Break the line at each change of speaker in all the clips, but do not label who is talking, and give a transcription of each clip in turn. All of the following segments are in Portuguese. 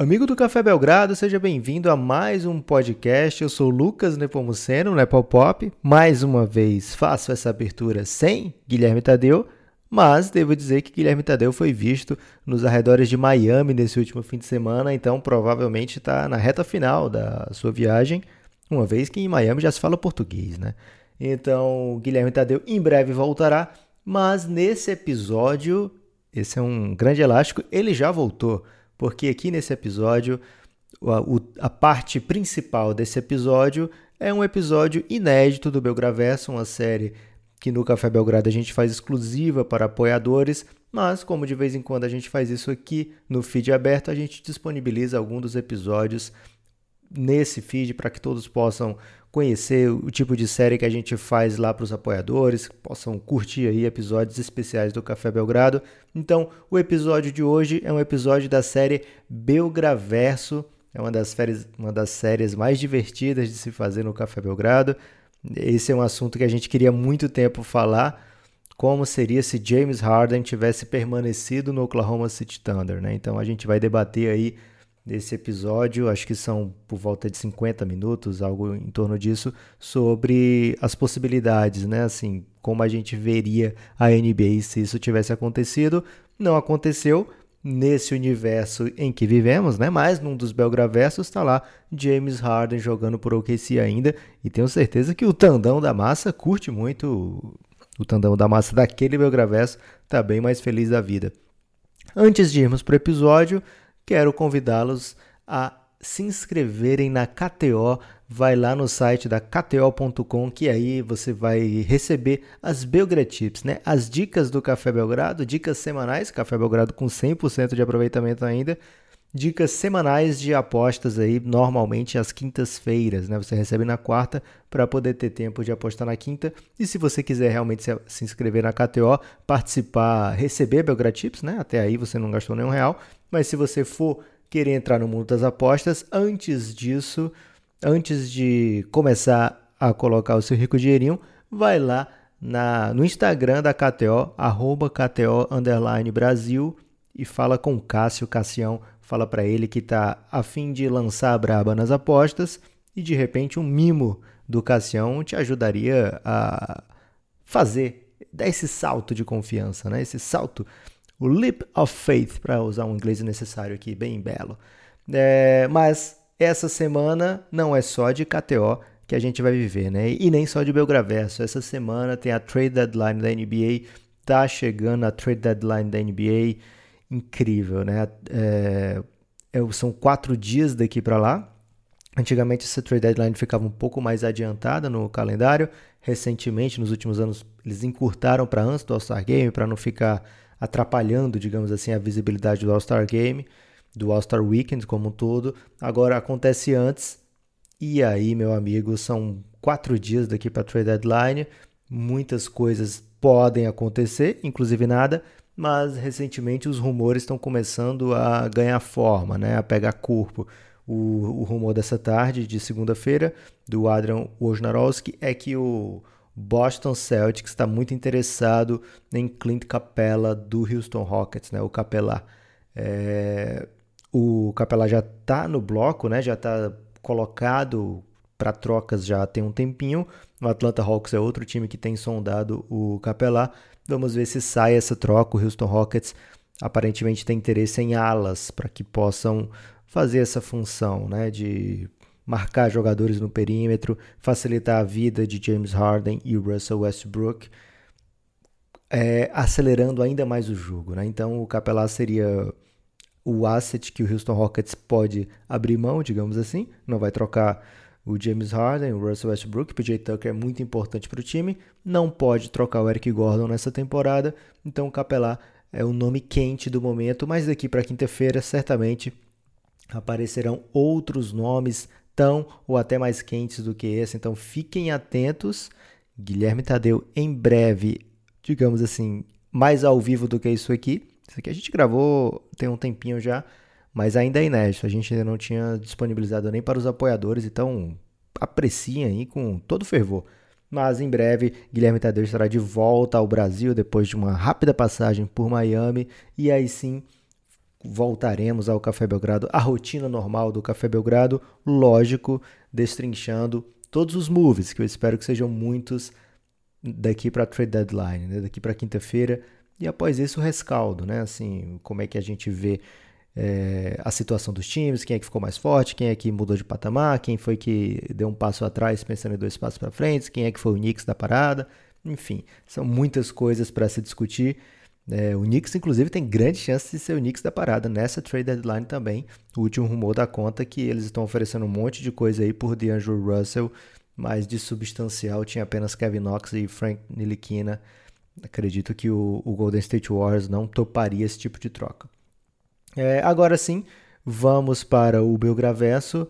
Amigo do Café Belgrado, seja bem-vindo a mais um podcast. Eu sou Lucas Nepomuceno, Nepopop. Mais uma vez faço essa abertura sem Guilherme Tadeu, mas devo dizer que Guilherme Tadeu foi visto nos arredores de Miami nesse último fim de semana, então provavelmente está na reta final da sua viagem, uma vez que em Miami já se fala português, né? Então, Guilherme Tadeu em breve voltará, mas nesse episódio, esse é um grande elástico, ele já voltou porque aqui nesse episódio, a, a, parte principal desse episódio é um episódio inédito do Belgraverso, uma série que no Café Belgrado a gente faz exclusiva para apoiadores, mas como de vez em quando a gente faz isso aqui no feed aberto, a gente disponibiliza algum dos episódios nesse feed para que todos possam conhecer o tipo de série que a gente faz lá para os apoiadores, possam curtir aí episódios especiais do Café Belgrado. Então, o episódio de hoje é um episódio da série Belgraverso, é uma das, séries, uma das séries mais divertidas de se fazer no Café Belgrado. Esse é um assunto que a gente queria muito tempo falar, como seria se James Harden tivesse permanecido no Oklahoma City Thunder, né? Então a gente vai debater aí nesse episódio, acho que são por volta de 50 minutos, algo em torno disso, sobre as possibilidades, né? Assim, como a gente veria a NBA se isso tivesse acontecido. Não aconteceu nesse universo em que vivemos, né? Mas num dos Belgraversos está lá James Harden jogando por OKC ainda, e tenho certeza que o Tandão da Massa curte muito o Tandão da Massa daquele Belgraverso, tá bem mais feliz da vida. Antes de irmos para o episódio, quero convidá-los a se inscreverem na KTO. Vai lá no site da kto.com que aí você vai receber as Belgratips, né? As dicas do Café Belgrado, dicas semanais, Café Belgrado com 100% de aproveitamento ainda. Dicas semanais de apostas aí, normalmente às quintas-feiras, né? Você recebe na quarta para poder ter tempo de apostar na quinta. E se você quiser realmente se, inscrever na KTO, participar, receber Belgratips, né? Até aí você não gastou nenhum real. Mas se você for querer entrar no mundo das apostas, antes disso, antes de começar a colocar o seu rico dinheirinho, vai lá na, no Instagram da KTO, arroba KTO Brasil e fala com o Cássio Cassião, fala para ele que está a fim de lançar a braba nas apostas e de repente um mimo do Cassião te ajudaria a fazer, dar esse salto de confiança, né? Esse salto o leap of faith, para usar um inglês necessário aqui, bem belo. É, mas essa semana não é só de KTO que a gente vai viver, né? E nem só de Belgraverso. Essa semana tem a trade deadline da NBA, tá chegando a trade deadline da NBA, incrível, né? É, são quatro dias daqui para lá. Antigamente essa trade deadline ficava um pouco mais adiantada no calendário. Recentemente, nos últimos anos, eles encurtaram para antes do All-Star Game para não ficar atrapalhando, digamos assim, a visibilidade do All-Star Game, do All-Star Weekend como um todo. Agora acontece antes, e aí, meu amigo, são quatro dias daqui para trade deadline. Muitas coisas podem acontecer, inclusive nada, mas recentemente os rumores estão começando a ganhar forma, né, a pegar corpo. O, o rumor dessa tarde, de segunda-feira, do Adrian Wojnarowski, é que o Boston Celtics está muito interessado em Clint Capella do Houston Rockets, né? O Capela. É... O Capela já está no bloco, né? Já está colocado para trocas já tem um tempinho. O Atlanta Hawks é outro time que tem sondado o Capela. Vamos ver se sai essa troca. O Houston Rockets aparentemente tem interesse em alas para que possam fazer essa função, né? De marcar jogadores no perímetro, facilitar a vida de James Harden e Russell Westbrook, é, acelerando ainda mais o jogo. Né? Então o Capelá seria o asset que o Houston Rockets pode abrir mão, digamos assim, não vai trocar o James Harden, o Russell Westbrook, o PJ Tucker é muito importante para o time, não pode trocar o Eric Gordon nessa temporada, então o Capelá é o nome quente do momento, mas daqui para quinta-feira certamente aparecerão outros nomes tão ou até mais quentes do que esse. Então fiquem atentos. Guilherme Tadeu em breve, digamos assim, mais ao vivo do que isso aqui. Isso aqui a gente gravou tem um tempinho já, mas ainda é inédito. A gente ainda não tinha disponibilizado nem para os apoiadores, então apreciem aí com todo fervor. Mas em breve, Guilherme Tadeu estará de volta ao Brasil depois de uma rápida passagem por Miami e aí sim voltaremos ao Café Belgrado, a rotina normal do Café Belgrado, lógico, destrinchando todos os moves, que eu espero que sejam muitos daqui para a trade deadline, né? daqui para quinta-feira, e após isso o rescaldo, né? Assim, como é que a gente vê é, a situação dos times, quem é que ficou mais forte, quem é que mudou de patamar, quem foi que deu um passo atrás pensando em dois passos para frente, quem é que foi o Knicks da parada, enfim, são muitas coisas para se discutir. É, o Knicks, inclusive, tem grande chance de ser o Knicks da parada nessa trade deadline também. O último rumor da conta que eles estão oferecendo um monte de coisa aí por DeAngelo Russell, mas de substancial tinha apenas Kevin Knox e Frank Nilikina. Acredito que o, o Golden State Warriors não toparia esse tipo de troca. É, agora sim, vamos para o Belgraverso.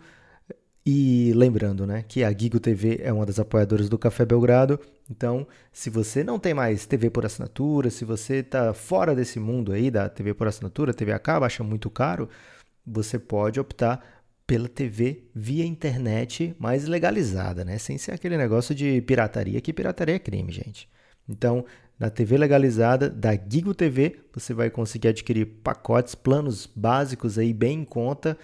E lembrando, né, que a Gigo TV é uma das apoiadoras do Café Belgrado. Então, se você não tem mais TV por assinatura, se você está fora desse mundo aí da TV por assinatura, TV a cabo, acha muito caro, você pode optar pela TV via internet mais legalizada, né? Sem ser aquele negócio de pirataria, que pirataria é crime, gente. Então, na TV legalizada da Gigo TV, você vai conseguir adquirir pacotes, planos básicos aí bem em conta,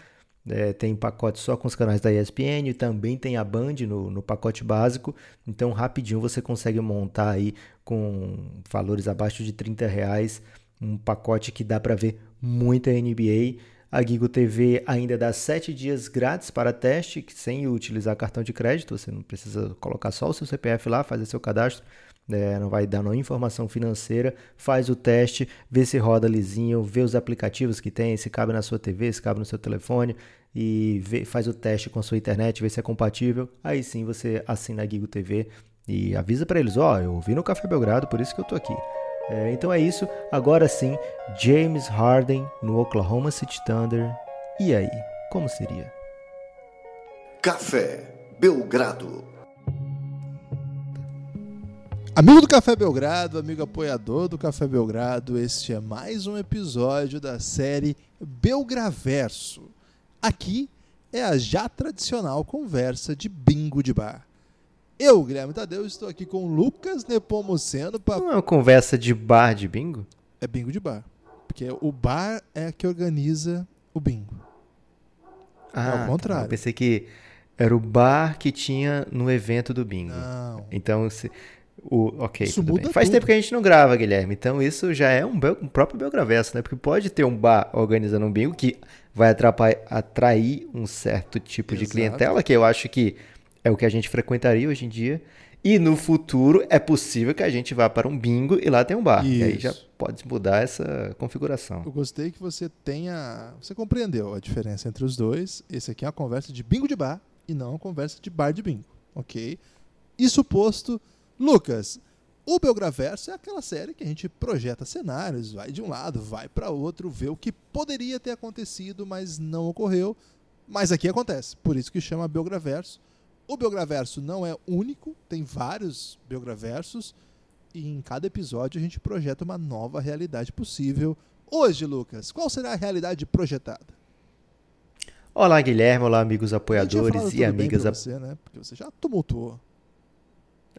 é, tem pacote só com os canais da ESPN, também tem a Band no, no pacote básico. Então, rapidinho você consegue montar aí com valores abaixo de 30 reais um pacote que dá para ver muita NBA. A Gigo TV ainda dá 7 dias grátis para teste, sem utilizar cartão de crédito. Você não precisa colocar só o seu CPF lá, fazer seu cadastro é, não vai dar nenhuma informação financeira, faz o teste, vê se roda lisinho, vê os aplicativos que tem, se cabe na sua TV, se cabe no seu telefone e vê, faz o teste com a sua internet, vê se é compatível. Aí sim você assina a Gigo TV e avisa para eles: ó, oh, eu vi no Café Belgrado, por isso que eu tô aqui. É, então é isso. Agora sim, James Harden no Oklahoma City Thunder. E aí, como seria?
Café Belgrado.
Amigo do Café Belgrado, amigo apoiador do Café Belgrado, este é mais um episódio da série Belgraverso. Aqui é a já tradicional conversa de bingo de bar. Eu, Guilherme Tadeu, estou aqui com Lucas Nepomuceno.
Pra... Não é uma conversa de bar de bingo?
É bingo de bar. Porque o bar é que organiza o bingo.
Ah, é ao tá. contrário. Eu pensei que era o bar que tinha no evento do bingo. Não. Então, se o, ok, isso muda Faz tudo. tempo que a gente não grava, Guilherme. Então isso já é um, um próprio Belgravesso, né? Porque pode ter um bar organizando um bingo que vai atrair um certo tipo Exato. de clientela, que eu acho que é o que a gente frequentaria hoje em dia. E no futuro é possível que a gente vá para um bingo e lá tem um bar. Isso. E aí já pode mudar essa configuração.
Eu gostei que você tenha. Você compreendeu a diferença entre os dois. Esse aqui é uma conversa de bingo de bar e não uma conversa de bar de bingo. Ok? Isso posto. Lucas, o Belgraverso é aquela série que a gente projeta cenários, vai de um lado, vai para outro, vê o que poderia ter acontecido, mas não ocorreu. Mas aqui acontece, por isso que chama Belgraverso. O Belgraverso não é único, tem vários Belgraversos e em cada episódio a gente projeta uma nova realidade possível. Hoje, Lucas, qual será a realidade projetada?
Olá, Guilherme, olá, amigos apoiadores e amigas.
Você, né? Porque você já tumultuou.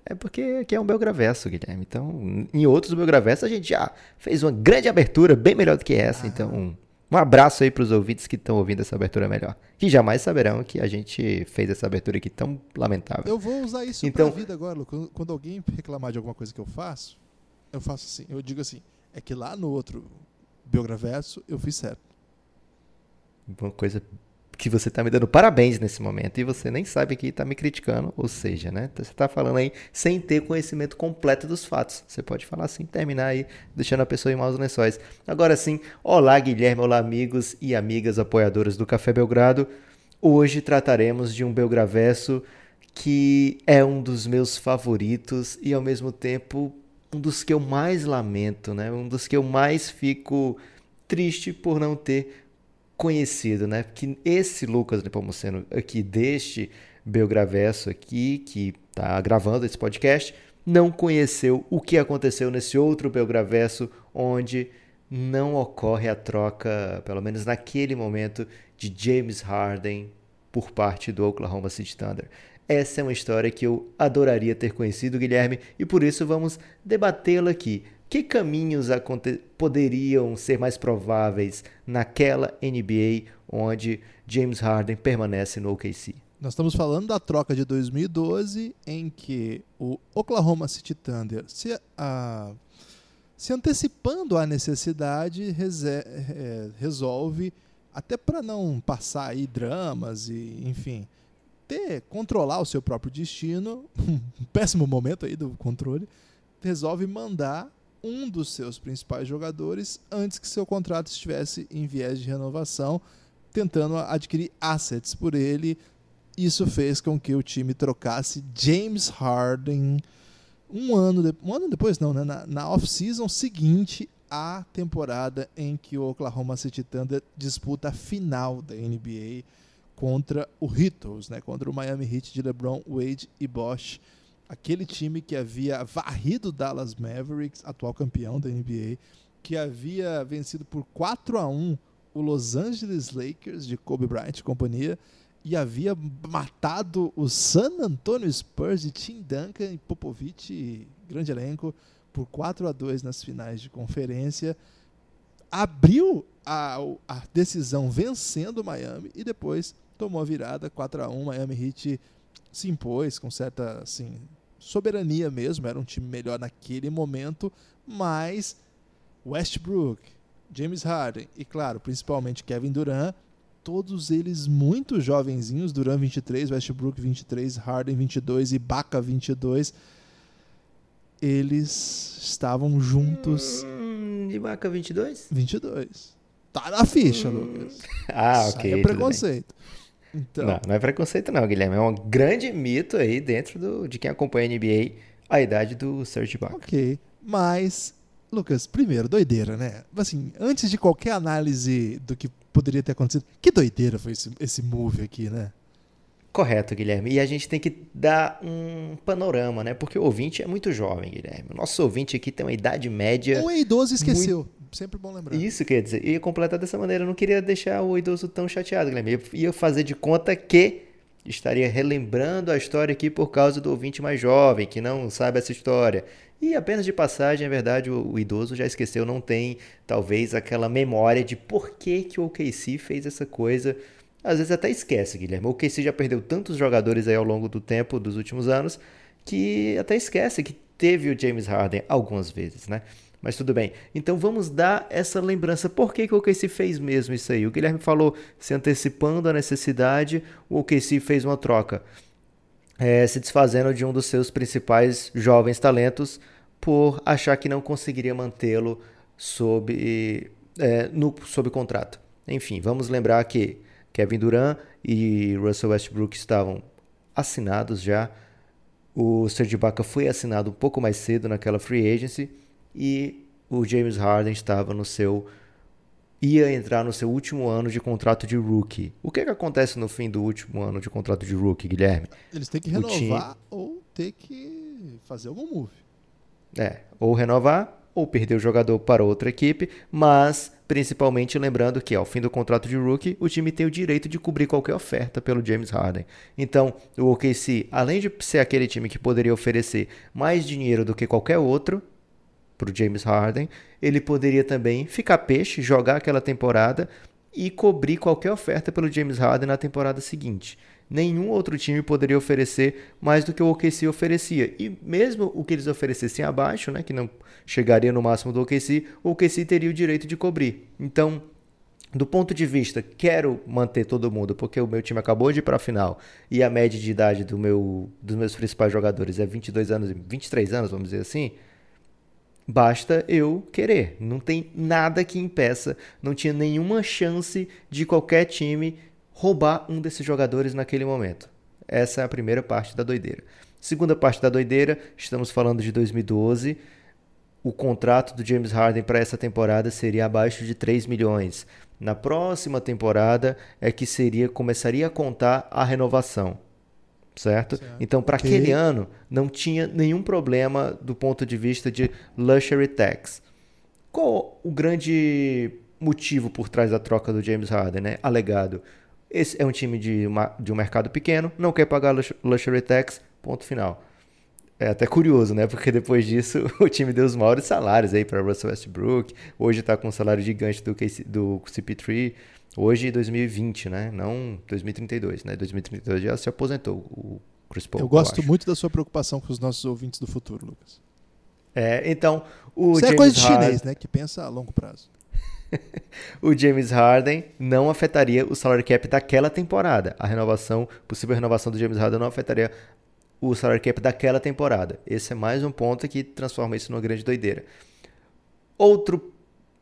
É porque aqui é um Belgraverso, Guilherme. Então, em outros Belgraversos a gente já fez uma grande abertura, bem melhor do que essa. Ah. Então, um abraço aí para os ouvintes que estão ouvindo essa abertura melhor. Que jamais saberão que a gente fez essa abertura aqui tão lamentável.
Eu vou usar isso então, pra vida agora, Lu. Quando alguém reclamar de alguma coisa que eu faço, eu faço assim. Eu digo assim, é que lá no outro Belgraverso eu fiz certo.
Uma coisa que você está me dando parabéns nesse momento e você nem sabe que está me criticando, ou seja, né? Você está falando aí sem ter conhecimento completo dos fatos. Você pode falar assim, terminar aí, deixando a pessoa em maus lençóis. Agora sim, olá Guilherme, olá amigos e amigas apoiadoras do Café Belgrado. Hoje trataremos de um Belgraverso que é um dos meus favoritos e ao mesmo tempo um dos que eu mais lamento, né? Um dos que eu mais fico triste por não ter conhecido, né? Que esse Lucas Nepomuceno aqui deste Belgraverso aqui, que está gravando esse podcast, não conheceu o que aconteceu nesse outro Belgraverso, onde não ocorre a troca, pelo menos naquele momento, de James Harden por parte do Oklahoma City Thunder. Essa é uma história que eu adoraria ter conhecido, Guilherme, e por isso vamos debatê-la aqui. Que caminhos poderiam ser mais prováveis naquela NBA onde James Harden permanece no OKC?
Nós estamos falando da troca de 2012, em que o Oklahoma City Thunder se, a, se antecipando à necessidade é, resolve, até para não passar aí dramas e, enfim, ter controlar o seu próprio destino, um péssimo momento aí do controle, resolve mandar um dos seus principais jogadores antes que seu contrato estivesse em viés de renovação, tentando adquirir assets por ele. Isso fez com que o time trocasse James Harden um ano, de, um ano depois, não, né? na, na off-season seguinte à temporada em que o Oklahoma City Thunder disputa a final da NBA contra o Heat, né? contra o Miami Heat de LeBron, Wade e Bosch aquele time que havia varrido Dallas Mavericks, atual campeão da NBA, que havia vencido por 4 a 1 o Los Angeles Lakers de Kobe Bryant e companhia e havia matado o San Antonio Spurs de Tim Duncan e Popovich, grande elenco, por 4 a 2 nas finais de conferência. Abriu a, a decisão vencendo o Miami e depois tomou a virada 4 a 1 Miami Heat se impôs com certa assim, soberania mesmo, era um time melhor naquele momento, mas Westbrook, James Harden e, claro, principalmente Kevin Durant, todos eles muito jovenzinhos, Durant 23, Westbrook 23, Harden 22 e Baca 22, eles estavam juntos.
Hum, e Baca 22?
22. Tá na ficha, hum. Lucas.
Ah, ok.
é preconceito.
Então... Não, não é preconceito não, Guilherme. É um grande mito aí dentro do, de quem acompanha a NBA, a idade do Serge Ibaka.
Ok, mas, Lucas, primeiro, doideira, né? Assim, antes de qualquer análise do que poderia ter acontecido, que doideira foi esse, esse move aqui, né?
Correto, Guilherme. E a gente tem que dar um panorama, né? Porque o ouvinte é muito jovem, Guilherme. O nosso ouvinte aqui tem uma idade média.
O idoso esqueceu. Muito... Sempre bom lembrar.
Isso quer dizer, ia completar dessa maneira. Eu não queria deixar o idoso tão chateado, Guilherme. Eu ia fazer de conta que estaria relembrando a história aqui por causa do ouvinte mais jovem, que não sabe essa história. E apenas de passagem, é verdade, o, o, idoso já esqueceu, não tem talvez aquela memória de por que, que o OKC fez essa coisa às vezes até esquece, Guilherme. O KC já perdeu tantos jogadores aí ao longo do tempo, dos últimos anos, que até esquece que teve o James Harden algumas vezes, né? Mas tudo bem. Então vamos dar essa lembrança. Por que, que o OKC fez mesmo isso aí? O Guilherme falou, se antecipando a necessidade, o OKC fez uma troca. É, se desfazendo de um dos seus principais jovens talentos por achar que não conseguiria mantê-lo sob, é, no, sob contrato. Enfim, vamos lembrar que Kevin Durant e Russell Westbrook estavam assinados já. O Serge Ibaka foi assinado um pouco mais cedo naquela free agency e o James Harden estava no seu ia entrar no seu último ano de contrato de rookie. O que, é que acontece no fim do último ano de contrato de rookie, Guilherme?
Eles têm que renovar time... ou ter que fazer algum move.
É, ou renovar ou perder o jogador para outra equipe, mas principalmente lembrando que ao fim do contrato de rookie, o time tem o direito de cobrir qualquer oferta pelo James Harden. Então, o OKC, além de ser aquele time que poderia oferecer mais dinheiro do que qualquer outro para o James Harden, ele poderia também ficar peixe, jogar aquela temporada e cobrir qualquer oferta pelo James Harden na temporada seguinte nenhum outro time poderia oferecer mais do que o OKC oferecia. E mesmo o que eles oferecessem abaixo, né, que não chegaria no máximo do OKC, o OKC teria o direito de cobrir. Então, do ponto de vista, quero manter todo mundo, porque o meu time acabou de ir para a final e a média de idade do meu, dos meus principais jogadores é 22 anos, 23 anos, vamos dizer assim. Basta eu querer. Não tem nada que impeça, não tinha nenhuma chance de qualquer time roubar um desses jogadores naquele momento. Essa é a primeira parte da doideira. Segunda parte da doideira, estamos falando de 2012. O contrato do James Harden para essa temporada seria abaixo de 3 milhões. Na próxima temporada é que seria começaria a contar a renovação. Certo? certo. Então, para okay. aquele ano, não tinha nenhum problema do ponto de vista de luxury tax. Qual o grande motivo por trás da troca do James Harden, né? Alegado esse é um time de, uma, de um mercado pequeno, não quer pagar luxury tax, ponto final. é até curioso, né? Porque depois disso o time deu os maiores salários aí para Russell Westbrook. Hoje está com um salário gigante do, KC, do CP3. Hoje 2020, né? Não 2032, né? 2032 já se aposentou o Chris Paul.
Eu gosto eu muito da sua preocupação com os nossos ouvintes do futuro, Lucas.
É, então o
Isso
James
é coisa de
Harden...
chinês, né? Que pensa a longo prazo.
o James Harden não afetaria o salary cap daquela temporada. A renovação, possível renovação do James Harden não afetaria o salary cap daquela temporada. Esse é mais um ponto que transforma isso numa grande doideira. Outro,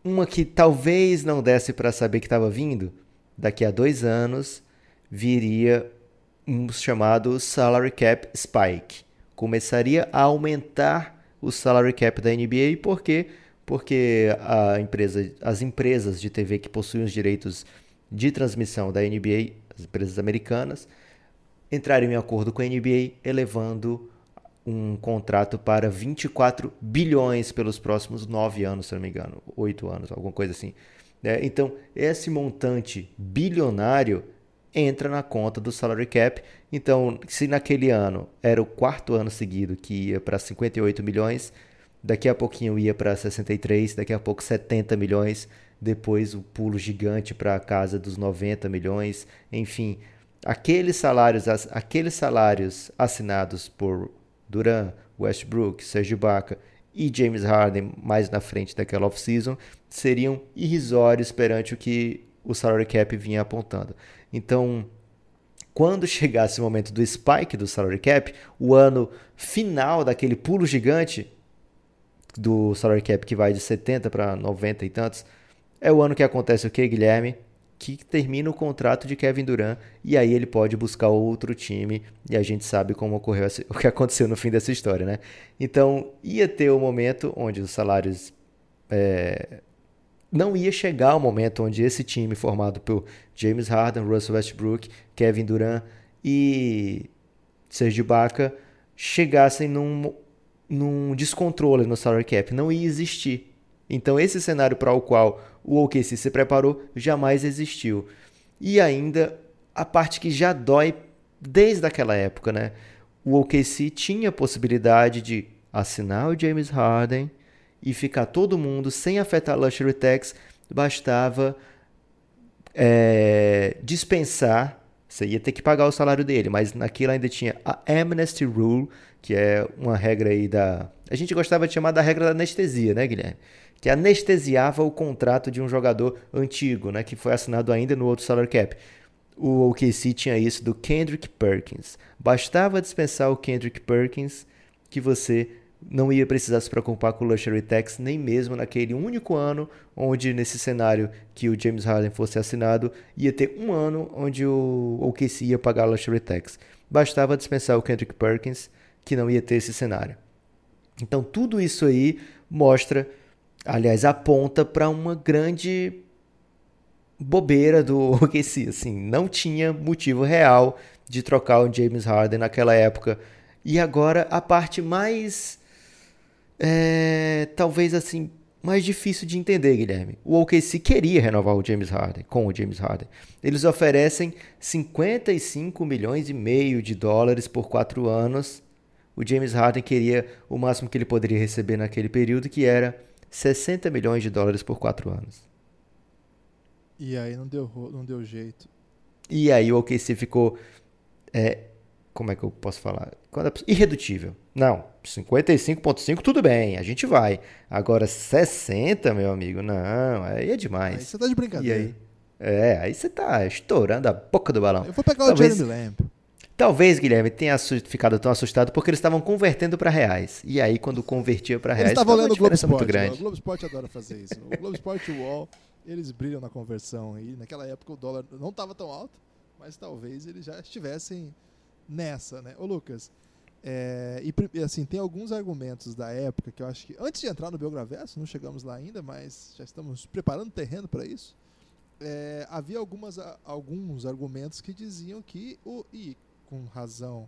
uma que talvez não desse para saber que estava vindo, daqui a dois anos viria um chamado salary cap spike. Começaria a aumentar o salary cap da NBA, por quê? Porque empresa, as empresas de TV que possuem os direitos de transmissão da NBA, as empresas americanas, entrariam em acordo com a NBA, elevando um contrato para 24 bilhões pelos próximos nove anos, se não me engano, oito anos, alguma coisa assim. É, então, esse montante bilionário entra na conta do salary cap. Então, se naquele ano era o quarto ano seguido que ia para 58 milhões, daqui a pouquinho ia para 63, daqui a pouco 70 milhões, depois o pulo gigante para a casa dos 90 milhões, enfim, aqueles salários, aqueles salários assinados por Duran, Westbrook, Serge Ibaka e James Harden mais na frente daquela off-season seriam irrisórios perante o que o salary cap vinha apontando. Então, quando chegasse o momento do spike do salary cap, o ano final daquele pulo gigante do salary cap que vai de 70 para 90 e tantos, é o ano que acontece o que, Guilherme? Que termina o contrato de Kevin Durant e aí ele pode buscar outro time e a gente sabe como ocorreu o que aconteceu no fim dessa história, né? Então ia ter o um momento onde os salários é, não ia chegar o momento onde esse time formado por James Harden, Russell Westbrook, Kevin Durant e Serge Ibaka chegassem num, num descontrole no salary cap, não ia existir. Então esse cenário para o qual o OKC se preparou jamais existiu. E ainda a parte que já dói desde aquela época, né? O OKC tinha a possibilidade de assinar o James Harden e ficar todo mundo sem afetar luxury tax, bastava é, dispensar, você ia ter que pagar o salário dele, mas naquilo ainda tinha a amnesty rule, que é uma regra aí da, a gente gostava de chamar da regra da anestesia, né, Guilherme? Que anestesiava o contrato de um jogador antigo, né, que foi assinado ainda no outro salary cap. O OKC tinha isso do Kendrick Perkins. Bastava dispensar o Kendrick Perkins que você não ia precisar se preocupar com o luxury tax nem mesmo naquele único ano onde nesse cenário que o James Harden fosse assinado ia ter um ano onde o OKC ia pagar o luxury tax. Bastava dispensar o Kendrick Perkins que não ia ter esse cenário. Então tudo isso aí mostra aliás, aponta para uma grande bobeira do OKC, assim, não tinha motivo real de trocar o James Harden naquela época. E agora a parte mais é, talvez assim mais difícil de entender, Guilherme. O OKC queria renovar o James Harden com o James Harden. Eles oferecem 55 milhões e meio de dólares por quatro anos. O James Harden queria o máximo que ele poderia receber naquele período, que era 60 milhões de dólares por quatro anos.
E aí não deu, não deu jeito.
E aí o OKC ficou. É, como é que eu posso falar? Quando é, irredutível. Não, 55,5 tudo bem, a gente vai. Agora 60, meu amigo, não, aí é demais. Aí
você tá de brincadeira.
Aí, é, aí você tá estourando a boca do balão.
Eu vou pegar Talvez... o Jeremy Lamb.
Talvez, Guilherme, tenha ficado tão assustado porque eles estavam convertendo para reais. E aí, quando convertia para reais,
estavam olhando o Globo. Muito grande. O Globo Esporte adora fazer isso. O Globo Esporte e o UOL, eles brilham na conversão. E naquela época o dólar não estava tão alto, mas talvez eles já estivessem nessa, né? Ô, Lucas, é, e assim, tem alguns argumentos da época que eu acho que, antes de entrar no Belgraverso, não chegamos lá ainda, mas já estamos preparando terreno para isso. É, havia algumas, alguns argumentos que diziam que o. E com razão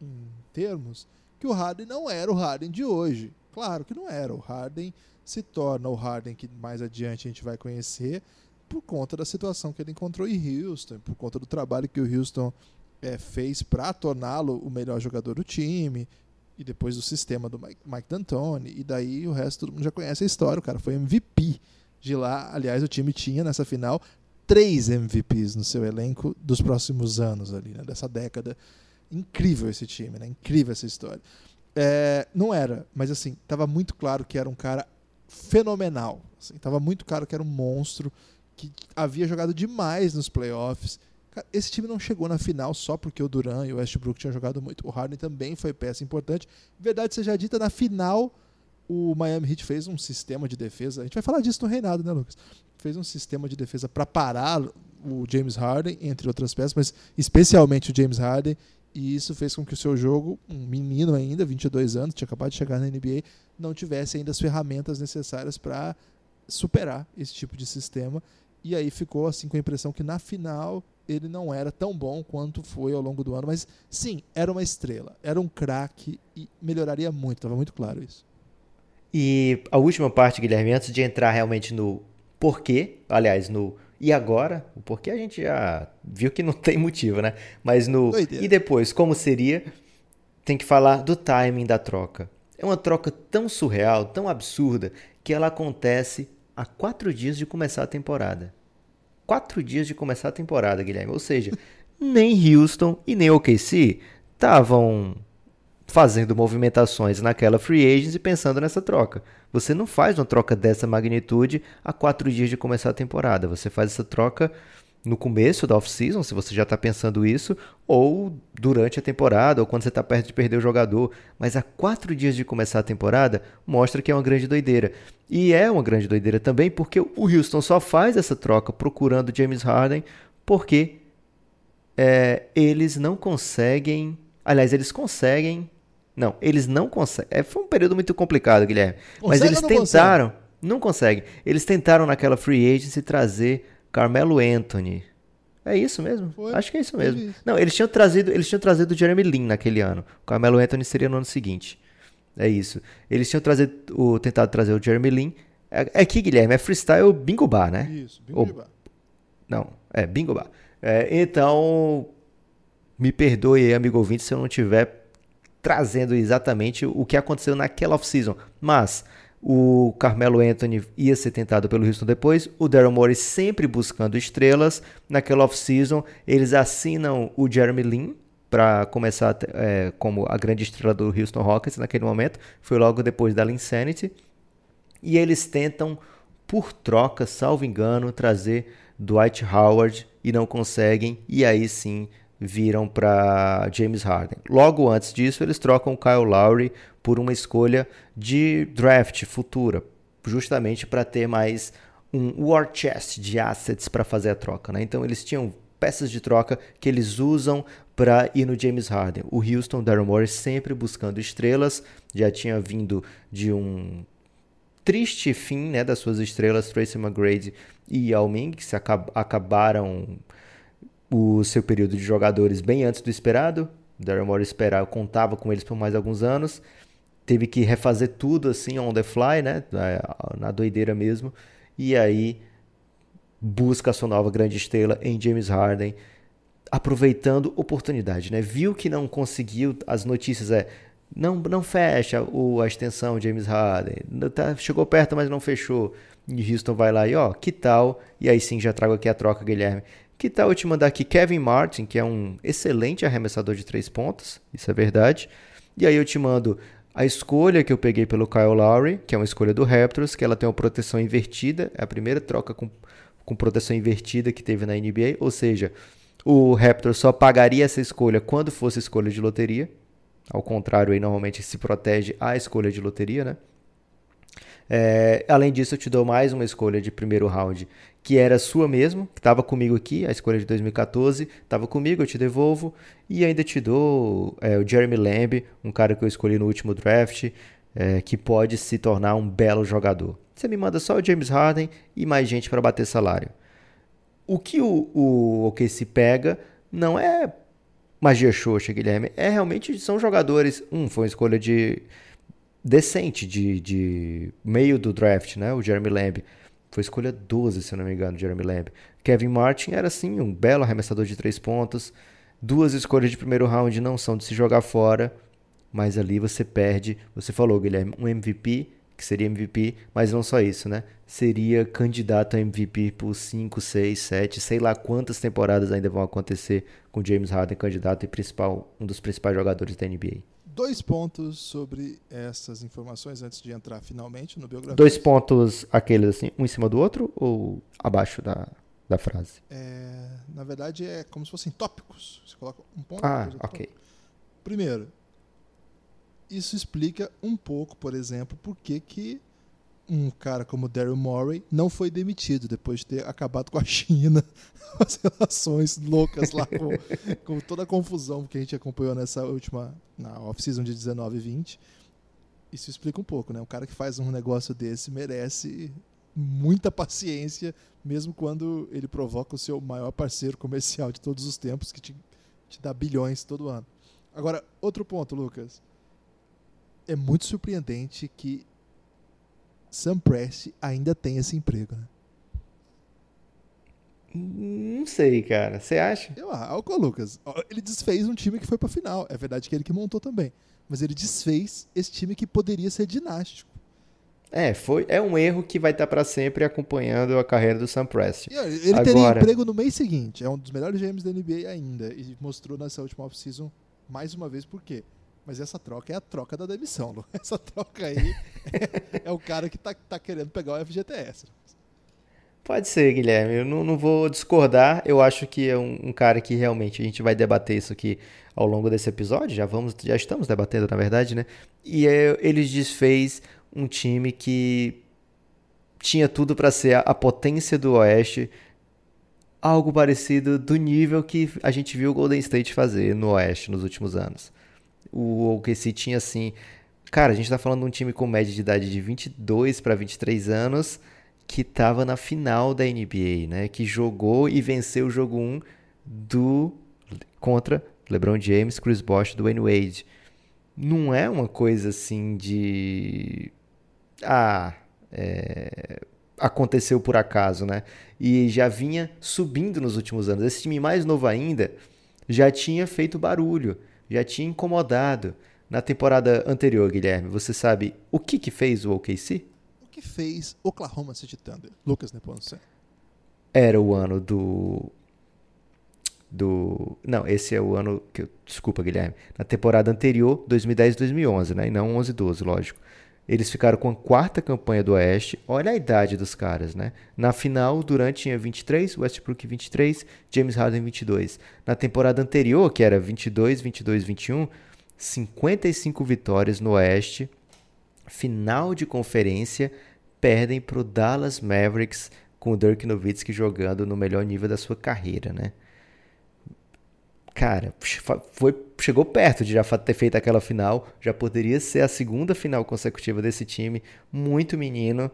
em termos, que o Harden não era o Harden de hoje. Claro que não era. O Harden se torna o Harden que mais adiante a gente vai conhecer por conta da situação que ele encontrou em Houston, por conta do trabalho que o Houston é, fez para torná-lo o melhor jogador do time. e depois do sistema do Mike, Mike D'Antoni, e daí o resto todo mundo já conhece a história, o cara foi MVP de lá. Aliás, o time tinha nessa final três MVPs no seu elenco dos próximos anos ali, né, dessa década. Incrível esse time, né? Incrível essa história. É, não era, mas assim, tava muito claro que era um cara fenomenal. Assim, tava muito claro que era um monstro, que havia jogado demais nos playoffs. Esse time não chegou na final só porque o Duran e o Westbrook tinham jogado muito. O Harden também foi peça importante. Verdade seja dita, na final o Miami Heat fez um sistema de defesa. A gente vai falar disso no reinado, né, Lucas? Fez um sistema de defesa para parar o James Harden, entre outras peças, mas especialmente o James Harden. E isso fez com que o seu jogo, um menino ainda, 22 anos, tinha acabado de chegar na NBA, não tivesse ainda as ferramentas necessárias para superar esse tipo de sistema. E aí ficou assim com a impressão que na final ele não era tão bom quanto foi ao longo do ano, mas sim, era uma estrela, era um craque e melhoraria muito, estava muito claro isso.
E a última parte, Guilherme, antes de entrar realmente no porquê, aliás, no e agora, o porquê a gente já viu que não tem motivo, né? Mas no Doideira. e depois, como seria, tem que falar do timing da troca. É uma troca tão surreal, tão absurda, que ela acontece a quatro dias de começar a temporada quatro dias de começar a temporada, Guilherme. Ou seja, nem Houston e nem OKC estavam fazendo movimentações naquela free agency pensando nessa troca. Você não faz uma troca dessa magnitude a quatro dias de começar a temporada. Você faz essa troca no começo da off-season, se você já está pensando isso, ou durante a temporada, ou quando você está perto de perder o jogador. Mas a quatro dias de começar a temporada mostra que é uma grande doideira. E é uma grande doideira também porque o Houston só faz essa troca procurando James Harden porque é, eles não conseguem. Aliás, eles conseguem. Não, eles não conseguem. É, foi um período muito complicado, Guilherme. Consegue Mas eles tentaram. Consegue? Não conseguem. Eles tentaram naquela free agency trazer Carmelo Anthony. É isso mesmo? Foi, Acho que é isso mesmo. Isso. Não, eles tinham trazido, eles tinham trazido o Jeremy Lin naquele ano. O Carmelo Anthony seria no ano seguinte. É isso. Eles tinham trazido, o, tentado trazer o Jeremy Lin. É, é aqui, Guilherme, é freestyle bingo bar, né?
Isso, bingo Ou, bar.
Não, é bingo bar. É, então, me perdoe aí, amigo ouvinte, se eu não estiver trazendo exatamente o que aconteceu naquela off-season. Mas o Carmelo Anthony ia ser tentado pelo Houston depois. O Daryl Morey sempre buscando estrelas. Naquela off-season, eles assinam o Jeremy Lin para começar é, como a grande estrela do Houston Rockets naquele momento. Foi logo depois da Insanity. E eles tentam, por troca, salvo engano, trazer Dwight Howard e não conseguem. E aí sim viram para James Harden. Logo antes disso, eles trocam Kyle Lowry por uma escolha de draft futura, justamente para ter mais um war chest de assets para fazer a troca. Né? Então eles tinham peças de troca que eles usam para ir no James Harden. O Houston, Daryl Morey sempre buscando estrelas, já tinha vindo de um triste fim né, das suas estrelas, Tracy McGrady e Yao Ming, que se acab acabaram o seu período de jogadores bem antes do esperado. Daryl Morey esperava, contava com eles por mais alguns anos. Teve que refazer tudo assim on the fly, né? Na doideira mesmo. E aí busca a sua nova grande estrela em James Harden, aproveitando oportunidade, né? Viu que não conseguiu, as notícias é não, não fecha o, a extensão James Harden, tá, chegou perto, mas não fechou. E Houston vai lá e ó, que tal? E aí sim já trago aqui a troca, Guilherme. Que tal eu te mandar aqui Kevin Martin, que é um excelente arremessador de três pontos, isso é verdade. E aí eu te mando a escolha que eu peguei pelo Kyle Lowry, que é uma escolha do Raptors, que ela tem uma proteção invertida, é a primeira troca com, com proteção invertida que teve na NBA, ou seja, o Raptors só pagaria essa escolha quando fosse escolha de loteria. Ao contrário, aí normalmente se protege a escolha de loteria, né? É, além disso, eu te dou mais uma escolha de primeiro round, que era sua mesmo, que estava comigo aqui, a escolha de 2014, estava comigo, eu te devolvo. E ainda te dou é, o Jeremy Lamb, um cara que eu escolhi no último draft, é, que pode se tornar um belo jogador. Você me manda só o James Harden e mais gente para bater salário. O que o, o OKC pega não é magia xoxa, Guilherme. É realmente são jogadores. Um, foi uma escolha de decente de, de meio do draft, né? O Jeremy Lamb. Foi escolha 12, se eu não me engano, Jeremy Lamb. Kevin Martin era sim um belo arremessador de três pontos. Duas escolhas de primeiro round não são de se jogar fora. mas ali você perde, você falou, Guilherme, um MVP, que seria MVP, mas não só isso, né? Seria candidato a MVP por 5, 6, 7, sei lá quantas temporadas ainda vão acontecer com James Harden candidato e principal, um dos principais jogadores da NBA.
Dois pontos sobre essas informações antes de entrar finalmente no biografia.
Dois pontos, aqueles assim, um em cima do outro ou abaixo da, da frase?
É, na verdade, é como se fossem tópicos. Você coloca um ponto.
Ah, ok.
Primeiro, isso explica um pouco, por exemplo, por que, que um cara como Daryl Morey não foi demitido depois de ter acabado com a China, as relações loucas lá, com, com, toda a confusão que a gente acompanhou nessa última, na off-season de 19 e 20. Isso explica um pouco, né? Um cara que faz um negócio desse merece muita paciência, mesmo quando ele provoca o seu maior parceiro comercial de todos os tempos, que te, te dá bilhões todo ano. Agora, outro ponto, Lucas é muito surpreendente que Sam Prest ainda tem esse emprego, né?
Não sei, cara. Você acha?
Eu acho, Lucas. Ele desfez um time que foi pra final. É verdade que ele que montou também. Mas ele desfez esse time que poderia ser dinástico.
É, foi, é um erro que vai estar para sempre acompanhando a carreira do Sam Prest.
Ele Agora... teria emprego no mês seguinte. É um dos melhores GMs da NBA ainda. E mostrou nessa última off-season mais uma vez por quê. Mas essa troca é a troca da demissão, Lu. Essa troca aí é, é, o cara que tá, tá querendo pegar o FGTS.
Pode ser, Guilherme. Eu não, não vou discordar. Eu acho que é um, um, cara que realmente a gente vai debater isso aqui ao longo desse episódio. Já vamos, já estamos debatendo, na verdade, né? E é, ele desfez um time que tinha tudo para ser a, a potência do Oeste, algo parecido do nível que a gente viu o Golden State fazer no Oeste nos últimos anos o OKC tinha assim. Cara, a gente tá falando de um time com média de idade de 22 para 23 anos que tava na final da NBA, né? Que jogou e venceu o jogo 1 do contra LeBron James, Chris Bosh, Dwayne Wade. Não é uma coisa assim de ah, é... aconteceu por acaso, né? E já vinha subindo nos últimos anos. Esse time mais novo ainda já tinha feito barulho já tinha incomodado. Na temporada anterior, Guilherme, você sabe o que, que fez o OKC?
O que fez Oklahoma City Thunder? Lucas Nepomuceno.
Era o ano do do. Não, esse é o ano que. Desculpa, Guilherme. Na temporada anterior, 2010-2011, né? E não 11-12, lógico. Eles ficaram com a quarta campanha do Oeste. Olha a idade dos caras, né? Na final, Durant tinha 23, Westbrook 23, James Harden 22. Na temporada anterior, que era 22, 22, 21, 55 vitórias no Oeste. Final de conferência, perdem para o Dallas Mavericks com o Dirk Nowitzki jogando no melhor nível da sua carreira, né? Cara, foi, chegou perto de já ter feito aquela final. Já poderia ser a segunda final consecutiva desse time. Muito menino.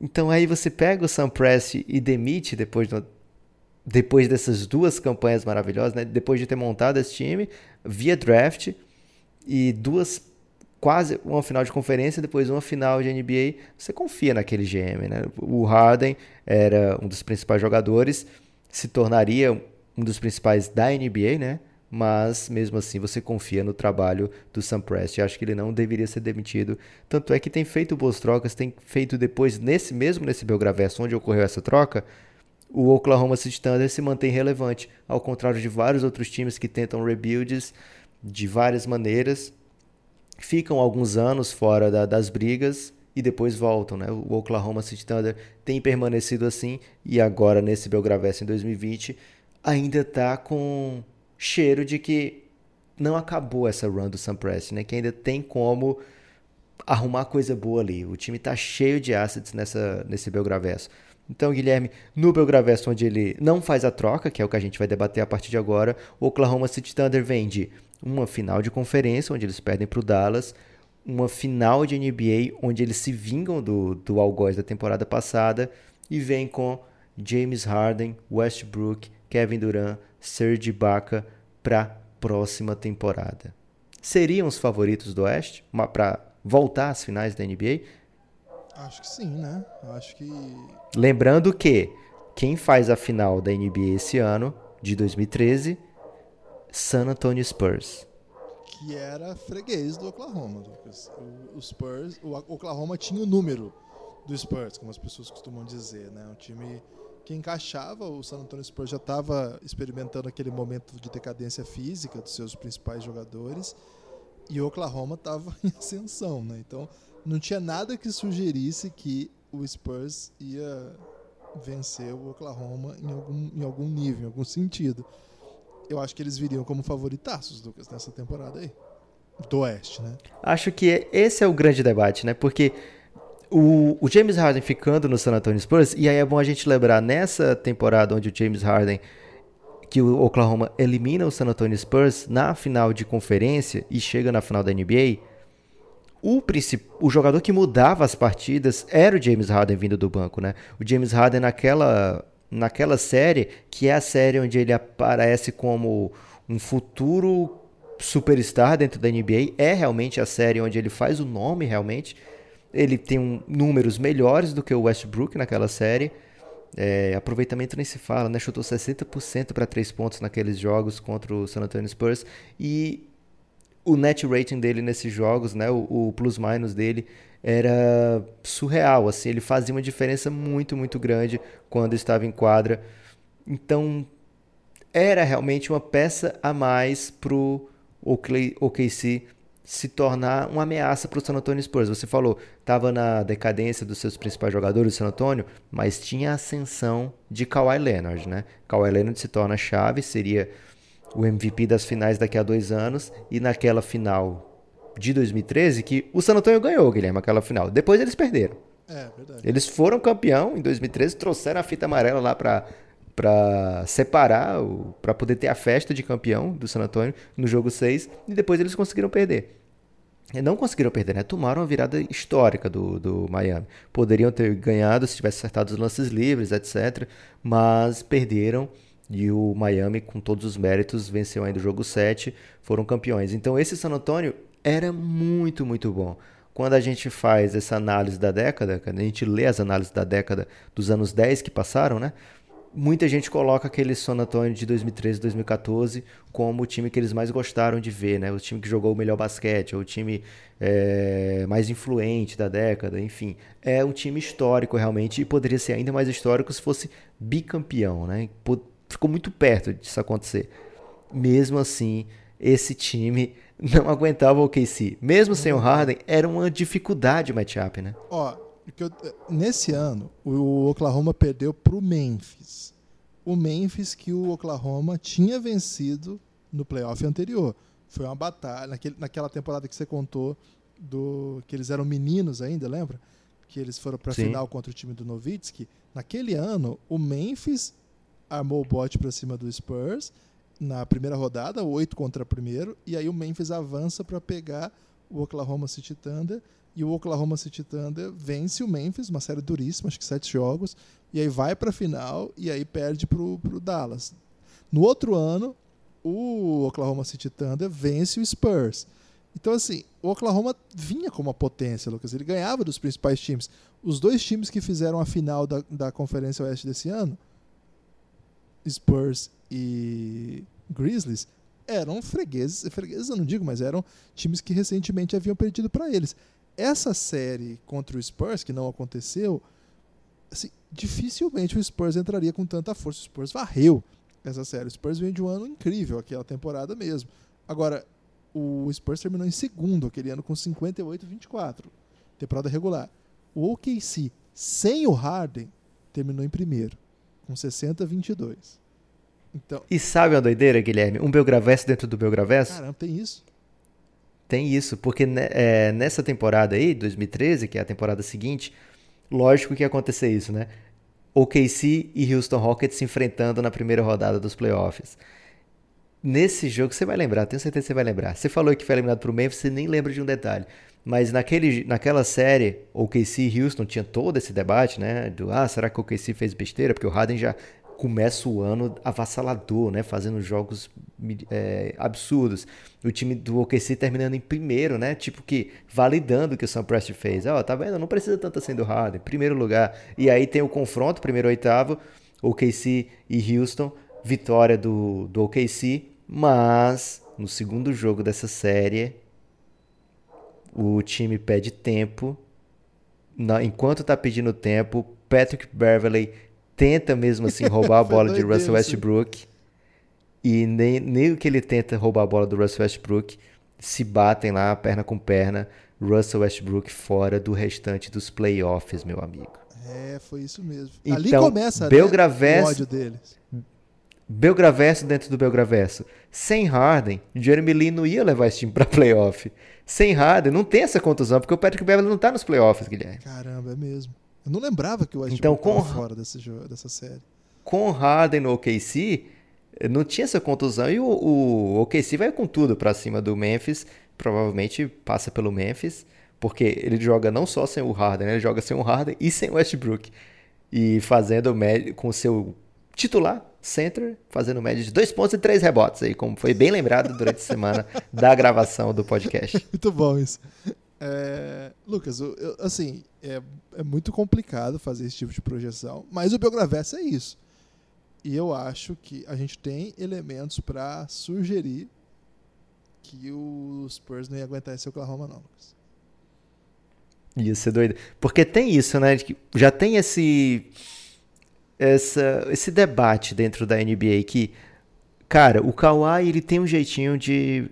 Então aí você pega o Sam Prest e demite depois, depois dessas duas campanhas maravilhosas, né? depois de ter montado esse time via draft e duas quase uma final de conferência, depois uma final de NBA, você confia naquele GM, né? O Harden era um dos principais jogadores, se tornaria um dos principais da NBA, né? Mas mesmo assim você confia no trabalho do Sam Prest. Acho que ele não deveria ser demitido. Tanto é que tem feito boas trocas, tem feito depois, nesse mesmo nesse Belgravesso, onde ocorreu essa troca, o Oklahoma City Thunder se mantém relevante, ao contrário de vários outros times que tentam rebuilds de várias maneiras, ficam alguns anos fora da, das brigas e depois voltam, né? O Oklahoma City Thunder tem permanecido assim e agora nesse Belgravesso em 2020 ainda tá com cheiro de que não acabou essa run do Sam Prest, né? Que ainda tem como arrumar coisa boa ali. O time tá cheio de assets nessa, nesse Belgravesso. Então, Guilherme, no Belgravesso, onde ele não faz a troca, que é o que a gente vai debater a partir de agora, o Oklahoma City Thunder vende uma final de conferência, onde eles perdem para o Dallas, uma final de NBA, onde eles se vingam do, do algoz da temporada passada, e vem com James Harden, Westbrook Kevin Durant, Serge Ibaka para próxima temporada. Seriam os favoritos do Oeste para voltar às finais da NBA?
Acho que sim, né? Acho que
Lembrando que quem faz a final da NBA esse ano, de 2013, San Antonio Spurs.
que era freguês do Oklahoma, Lucas. O, o Spurs, o Oklahoma tinha o número do Spurs, como as pessoas costumam dizer, né? Um time que encaixava, o San Antonio Spurs já estava experimentando aquele momento de decadência física dos seus principais jogadores e o Oklahoma estava em ascensão, né? Então não tinha nada que sugerisse que o Spurs ia vencer o Oklahoma em algum, em algum nível, em algum sentido. Eu acho que eles viriam como favoritaços, Lucas, nessa temporada aí. Do Oeste, né?
Acho que esse é o grande debate, né? Porque o, o, James Harden ficando no San Antonio Spurs, e aí é bom a gente lembrar, nessa temporada onde o James Harden, que o Oklahoma elimina o San Antonio Spurs na final de conferência e chega na final da NBA, o, o jogador que mudava as partidas era o James Harden vindo do banco, né? O James Harden naquela, naquela série, que é a série onde ele aparece como um futuro superstar dentro da NBA, é realmente a série onde ele faz o nome realmente. Ele tem um, números melhores do que o Westbrook naquela série. É, aproveitamento nem se fala, né? Chutou 60% para 3 pontos naqueles jogos contra o San Antonio Spurs. E o net rating dele nesses jogos, né, o, o plus-minus dele era surreal, assim, ele fazia uma diferença muito, muito grande quando estava em quadra. Então, era realmente uma peça a mais pro OKC se tornar uma ameaça para o San Antonio Spurs. Você falou, estava na decadência dos seus principais jogadores do San Antonio, mas tinha a ascensão de Kawhi Leonard, né? Kawhi Leonard se torna chave, seria o MVP das finais daqui a dois anos e naquela final de 2013 que o San Antonio ganhou, Guilherme, aquela final. Depois eles perderam.
É, verdade.
Eles foram campeão em 2013, trouxeram a fita amarela lá para para separar, para poder ter a festa de campeão do San Antonio no jogo 6 e depois eles conseguiram perder. Não conseguiram perder, né? Tomaram uma virada histórica do, do Miami. Poderiam ter ganhado se tivesse acertado os lances livres, etc. Mas perderam e o Miami, com todos os méritos, venceu ainda o jogo 7, foram campeões. Então esse San Antonio era muito, muito bom. Quando a gente faz essa análise da década, quando a gente lê as análises da década dos anos 10 que passaram, né? Muita gente coloca aquele San Antonio de 2013, 2014 como o time que eles mais gostaram de ver, né? O time que jogou o melhor basquete, o time é, mais influente da década, enfim. É um time histórico realmente e poderia ser ainda mais histórico se fosse bicampeão, né? ficou muito perto disso acontecer. Mesmo assim, esse time não aguentava o OKC. Mesmo sem o Harden, era uma dificuldade o matchup, né?
Ó, eu, nesse ano, o Oklahoma perdeu para o Memphis. O Memphis que o Oklahoma tinha vencido no playoff anterior. Foi uma batalha, naquele, naquela temporada que você contou, do que eles eram meninos ainda, lembra? Que eles foram para a final contra o time do Novitsky. Naquele ano, o Memphis armou o bote para cima do Spurs na primeira rodada, 8 contra primeiro, e aí o Memphis avança para pegar o Oklahoma City Thunder e o Oklahoma City Thunder vence o Memphis, uma série duríssima, acho que sete jogos, e aí vai para a final e aí perde para o Dallas. No outro ano, o Oklahoma City Thunder vence o Spurs. Então, assim, o Oklahoma vinha como uma potência, Lucas. Ele ganhava dos principais times. Os dois times que fizeram a final da, da Conferência Oeste desse ano Spurs e Grizzlies eram fregueses, fregueses eu não digo, mas eram times que recentemente haviam perdido para eles. Essa série contra o Spurs, que não aconteceu, assim, dificilmente o Spurs entraria com tanta força. O Spurs varreu essa série. O Spurs vem de um ano incrível, aquela temporada mesmo. Agora, o Spurs terminou em segundo aquele ano com 58-24, temporada regular. O OKC, sem o Harden, terminou em primeiro com 60-22.
Então... E sabe uma doideira, Guilherme? Um Belgravesso dentro do Belgravesso?
Caramba, tem isso?
Tem isso, porque é, nessa temporada aí, 2013, que é a temporada seguinte, lógico que ia acontecer isso, né? OKC e Houston Rockets se enfrentando na primeira rodada dos playoffs. Nesse jogo, você vai lembrar, tenho certeza que você vai lembrar. Você falou que foi eliminado pro Memphis, você nem lembra de um detalhe. Mas naquele, naquela série, o KC e Houston tinha todo esse debate, né? Do, ah, será que o KC fez besteira? Porque o Harden já começa o ano avassalador, né? Fazendo jogos é, absurdos. O time do OKC terminando em primeiro, né? Tipo que validando o que o Sam Prest fez. Ó, oh, tá vendo? Não precisa tanto assim do Harden. Primeiro lugar. E aí tem o confronto, primeiro oitavo, OKC e Houston. Vitória do, do OKC, mas no segundo jogo dessa série, o time pede tempo. Na, enquanto tá pedindo tempo, Patrick Beverley tenta mesmo assim roubar a bola de Russell Westbrook. E nem, nem o que ele tenta roubar a bola do Russell Westbrook, se batem lá, perna com perna. Russell Westbrook fora do restante dos playoffs, meu amigo.
É, foi isso mesmo.
Então,
Ali começa
Belgraverso,
né, o ódio deles.
Belgraverso dentro do Belgraverso. Sem Harden, Jeremy Lin não ia levar esse time para playoff. Sem Harden, não tem essa contusão, porque o Patrick Beverly não tá nos playoffs, Guilherme.
Caramba, é mesmo. Eu não lembrava que o Westbrook
então, com,
fora desse jogo, dessa série.
Com Harden no OKC, não tinha essa contusão e o, o OKC vai com tudo para cima do Memphis. Provavelmente passa pelo Memphis, porque ele joga não só sem o Harden, né? ele joga sem o Harden e sem o Westbrook. E fazendo com o seu titular, center, fazendo média de dois pontos e três rebotes aí, como foi bem lembrado durante a semana da gravação do podcast.
Muito bom isso. É, Lucas, eu, eu, assim, é, é, muito complicado fazer esse tipo de projeção, mas o Belgraverso é isso. E eu acho que a gente tem elementos para sugerir que o Spurs não ia aguentar esse Oklahoma, não, Lucas.
Ia ser doido. Porque tem isso, né? Já tem esse essa, esse debate dentro da NBA que, cara, o Kawhi ele tem um jeitinho de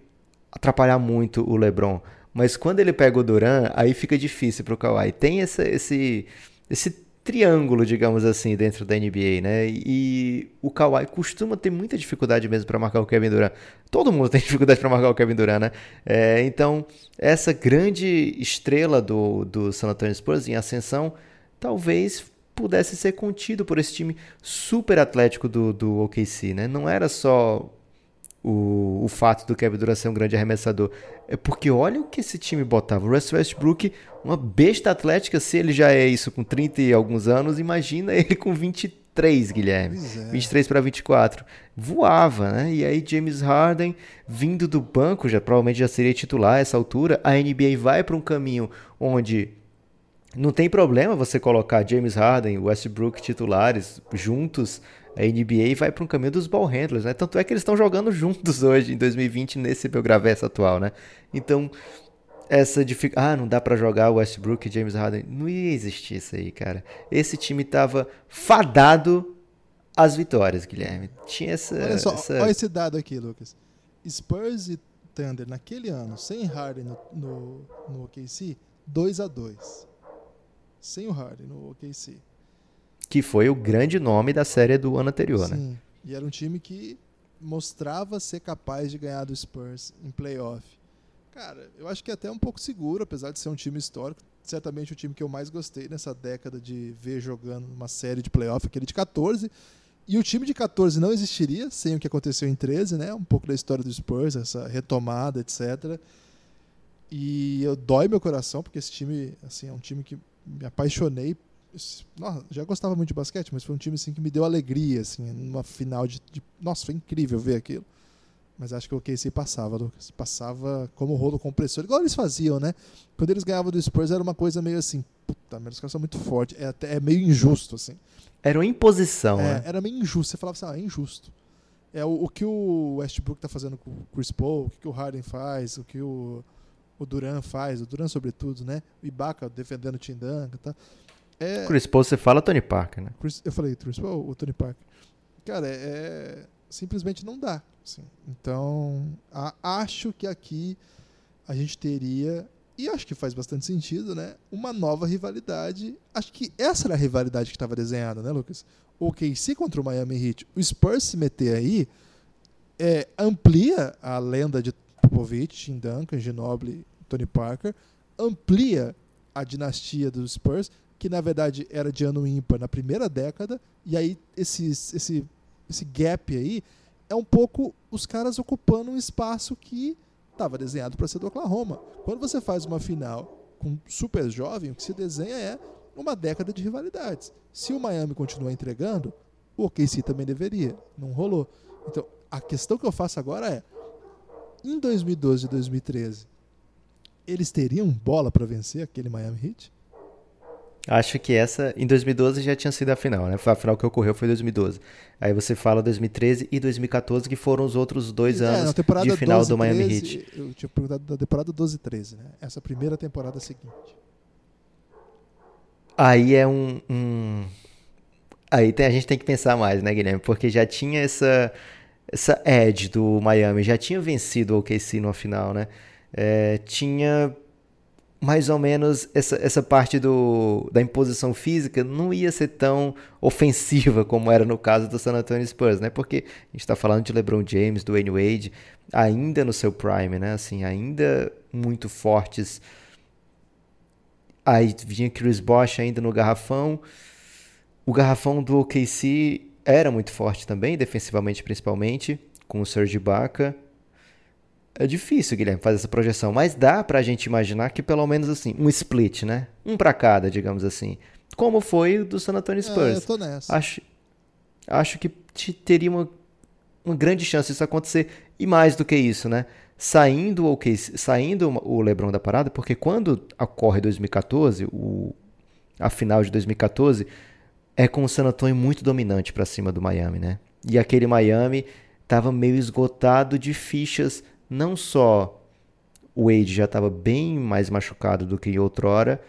atrapalhar muito o LeBron, mas quando ele pega o Duran, aí fica difícil pro Kawhi. Tem essa, esse esse triângulo, digamos assim, dentro da NBA, né? E o Kawhi costuma ter muita dificuldade mesmo para marcar o Kevin Durant. Todo mundo tem dificuldade para marcar o Kevin Durant, né? É, então, essa grande estrela do, do San Antonio Spurs em ascensão, talvez pudesse ser contido por esse time super atlético do, do OKC, né? Não era só o, o fato do Kevin Durant ser um grande arremessador. É porque olha o que esse time botava. O Russell Westbrook, uma besta atlética, se ele já é isso com 30 e alguns anos, imagina ele com 23, Guilherme. É. 23 para 24. Voava, né? E aí James Harden, vindo do banco, já provavelmente já seria titular a essa altura, a NBA vai para um caminho onde não tem problema você colocar James Harden, Westbrook titulares juntos. A NBA vai para um caminho dos ball handlers, né? Tanto é que eles estão jogando juntos hoje, em 2020, nesse Belgravesso atual, né? Então, essa dificuldade. Ah, não dá para jogar Westbrook e James Harden. Não ia existir isso aí, cara. Esse time tava fadado às vitórias, Guilherme. Tinha essa.
Olha só,
essa...
olha esse dado aqui, Lucas. Spurs e Thunder naquele ano, sem Harden no, no, no OKC, 2 a 2 sem o Harden no OKC.
Que foi o grande nome da série do ano anterior,
Sim.
né?
E era um time que mostrava ser capaz de ganhar do Spurs em playoff. Cara, eu acho que é até um pouco seguro, apesar de ser um time histórico. Certamente o time que eu mais gostei nessa década de ver jogando uma série de playoff, aquele de 14. E o time de 14 não existiria sem o que aconteceu em 13, né? Um pouco da história do Spurs, essa retomada, etc. E eu dói meu coração, porque esse time, assim, é um time que me apaixonei. Nossa, já gostava muito de basquete, mas foi um time assim que me deu alegria, assim, numa final de, de nossa, foi incrível ver aquilo. Mas acho que o OKC passava, Lucas. Passava como rolo compressor, igual eles faziam, né? Quando eles ganhavam do Spurs era uma coisa meio assim, puta, mas os caras são muito fortes, é até é meio injusto assim.
Era uma imposição,
é,
né?
Era meio injusto, você falava assim, ah, é injusto. É o, o, que o Westbrook tá fazendo com o Chris Paul, o que o Harden faz, o que o o Duran faz, o Duran sobretudo, né? O Ibaka defendendo o Tindanga, tá?
É... Chris Paul, você fala Tony Parker, né?
Chris, eu falei Chris Paul, o Tony Parker. Cara, é, é simplesmente não dá. Assim. Então, a, acho que aqui a gente teria, e acho que faz bastante sentido, né? Uma nova rivalidade. Acho que essa era a rivalidade que estava desenhada, né, Lucas? O KC contra o Miami Heat. O Spurs se meter aí é, amplia a lenda de Popovich, Tim Duncan, Ginobili, Tony Parker, amplia a dinastia dos Spurs, que na verdade era de ano ímpar na primeira década, e aí esse, esse, esse gap aí é um pouco os caras ocupando um espaço que estava desenhado para ser do Oklahoma. Quando você faz uma final com super jovem, o que se desenha é uma década de rivalidades. Se o Miami continuar entregando, o OKC também deveria. Não rolou. Então, a questão que eu faço agora é: em 2012 e 2013, eles teriam bola para vencer aquele Miami Heat?
Acho que essa, em 2012 já tinha sido a final, né? A final que ocorreu foi em 2012. Aí você fala 2013 e 2014, que foram os outros dois
É,
anos de final
12,
do Miami
13,
Heat.
Eu tinha perguntado da temporada 12 e 13, né? Essa primeira temporada seguinte.
Aí é um, um- Aí tem- a gente tem que pensar mais, né, Guilherme? Porque já tinha essa, essa edge do Miami, já tinha vencido o OKC no final, né? É, tinha mais ou menos essa, essa parte do, da imposição física não ia ser tão ofensiva como era no caso do San Antonio Spurs, né? Porque a gente está falando de LeBron James, do Wayne Wade, ainda no seu prime, né? Assim, ainda muito fortes. Aí vinha Chris Bosh ainda no garrafão. O garrafão do OKC era muito forte também, defensivamente principalmente, com o Serge Ibaka. É difícil, Guilherme, fazer essa projeção, mas dá pra gente imaginar que pelo menos assim, um split, né? Um pra cada, digamos assim. Como foi o do San Antonio
É, eu
Spurs.
tô nessa.
Acho, acho que te- teria uma, uma grande chance disso acontecer. E mais do que isso, né? Saindo o OKC saindo o LeBron da parada, porque quando ocorre 2014, o, a final de 2014, é com o San Antonio muito dominante pra cima do Miami, né? E aquele Miami tava meio esgotado de fichas, não só o Wade já estava bem mais machucado do que em outrora,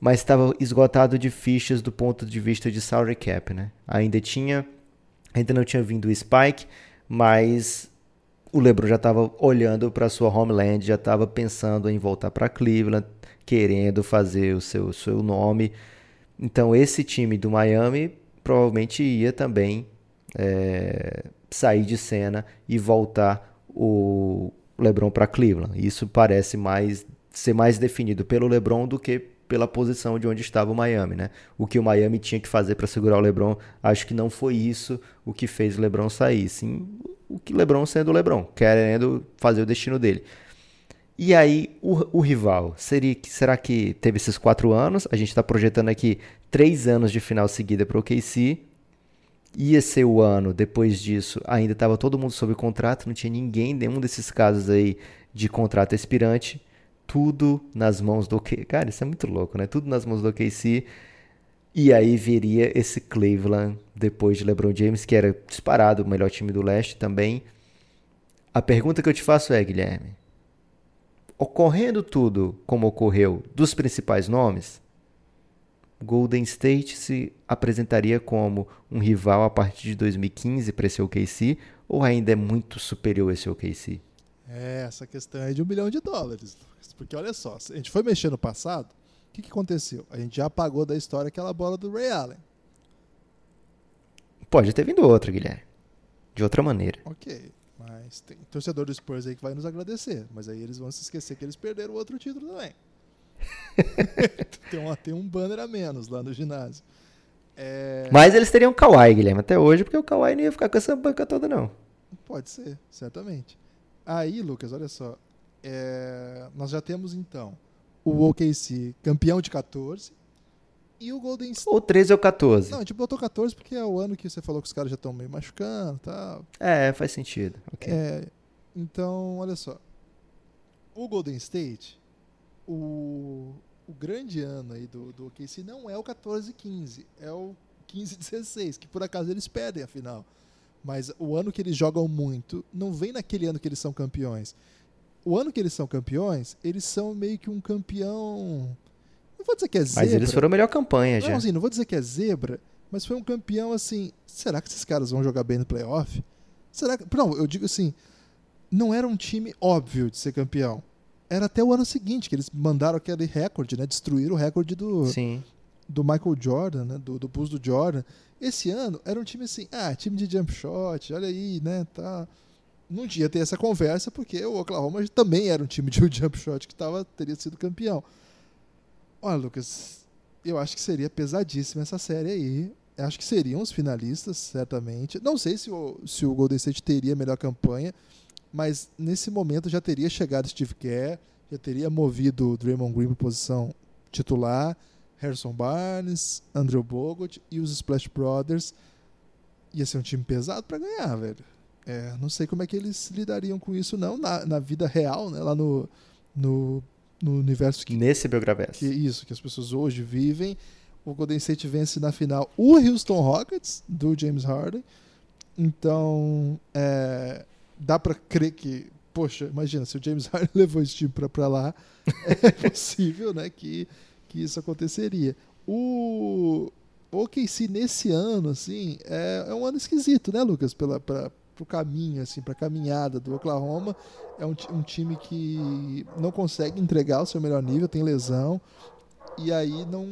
mas estava esgotado de fichas do ponto de vista de salary cap, né? Ainda tinha, ainda não tinha vindo o Spike, mas o LeBron já estava olhando para sua homeland, já estava pensando em voltar para Cleveland, querendo fazer o seu, seu nome. Então esse time do Miami provavelmente ia também é, sair de cena e voltar o LeBron para Cleveland. Isso parece mais ser mais definido pelo LeBron do que pela posição de onde estava o Miami, né? O que o Miami tinha que fazer para segurar o LeBron, acho que não foi isso o que fez o LeBron sair, sim o que LeBron sendo o LeBron, querendo fazer o destino dele. E aí, o, o rival, seria, será que teve esses quatro anos? A gente está projetando aqui três anos de final seguida para o KC. Ia ser o ano, depois disso, ainda estava todo mundo sob contrato, não tinha ninguém, nenhum desses casos aí de contrato expirante. Tudo nas mãos do OKC. Cara, isso é muito louco, né? Tudo nas mãos do OKC. E aí viria esse Cleveland, depois de LeBron James, que era disparado o melhor time do leste também. A pergunta que eu te faço é, Guilherme, ocorrendo tudo como ocorreu dos principais nomes, Golden State se apresentaria como um rival a partir de 2015 para esse OKC ou ainda é muito superior esse OKC?
É, essa questão é de um milhão de dólares. Porque olha só, se a gente foi mexer no passado, o que, que aconteceu? A gente já apagou da história aquela bola do Ray Allen.
Pode ter vindo outra, Guilherme. De outra maneira.
Ok, mas tem torcedor do Spurs aí que vai nos agradecer. Mas aí eles vão se esquecer que eles perderam o outro título também. tem, uma, tem um banner a menos lá no ginásio. É,
Mas eles teriam o Kawhi, Guilherme, até hoje, porque o Kawhi não ia ficar com essa banca toda, não.
Pode ser, certamente. Aí, Lucas, olha só. é, nós já temos então o OKC campeão de 14 e o Golden State.
Ou 13 ou 14.
Não, a gente botou 14 porque é o ano que você falou que os caras já estão meio machucando e tal.
É, faz sentido. Ok.
É, então, olha só. O Golden State, o, o grande ano aí do, do OKC não é o 14-15, é o 15-16, que por acaso eles perdem a final. Mas o ano que eles jogam muito não vem naquele ano que eles são campeões. O ano que eles são campeões, eles são meio que um campeão. Não vou dizer que é zebra.
Mas eles foram a melhor campanha já.
Não, assim, não vou dizer que é zebra, mas foi um campeão assim. Será que esses caras vão jogar bem no playoff? Será que. Não, eu digo assim. Não era um time óbvio de ser campeão. Era até o ano seguinte que eles mandaram aquele recorde, né? Destruíram o recorde do,
Sim.
do Michael Jordan, né? Do, do Bulls do Jordan. Esse ano era um time assim, ah, time de jump shot, olha aí, né? Tá. Não tinha ter essa conversa porque o Oklahoma também era um time de jump shot que tava, teria sido campeão. Olha, Lucas, eu acho que seria pesadíssima essa série aí. Eu acho que seriam os finalistas, certamente. Não sei se o, se o Golden State teria a melhor campanha, mas nesse momento já teria chegado Steve Kerr, já teria movido o Draymond Green para posição titular, Harrison Barnes, Andrew Bogut e os Splash Brothers. Ia ser um time pesado para ganhar, velho. É, não sei como é que eles lidariam com isso, não, na, na vida real, né? Lá no, no, no universo que
Nesse Belgravés.
que isso que as pessoas hoje vivem o Golden State vence na final o Houston Rockets do James Harden. Então, é, dá para crer que, poxa, imagina, se o James Harden levou esse time para lá, é possível, né, que, que isso aconteceria. O OKC nesse ano, assim, é, é um ano esquisito, né, Lucas, pela pra, pro caminho, assim, pra caminhada do Oklahoma. É um, um time que não consegue entregar o seu melhor nível, tem lesão, e aí não,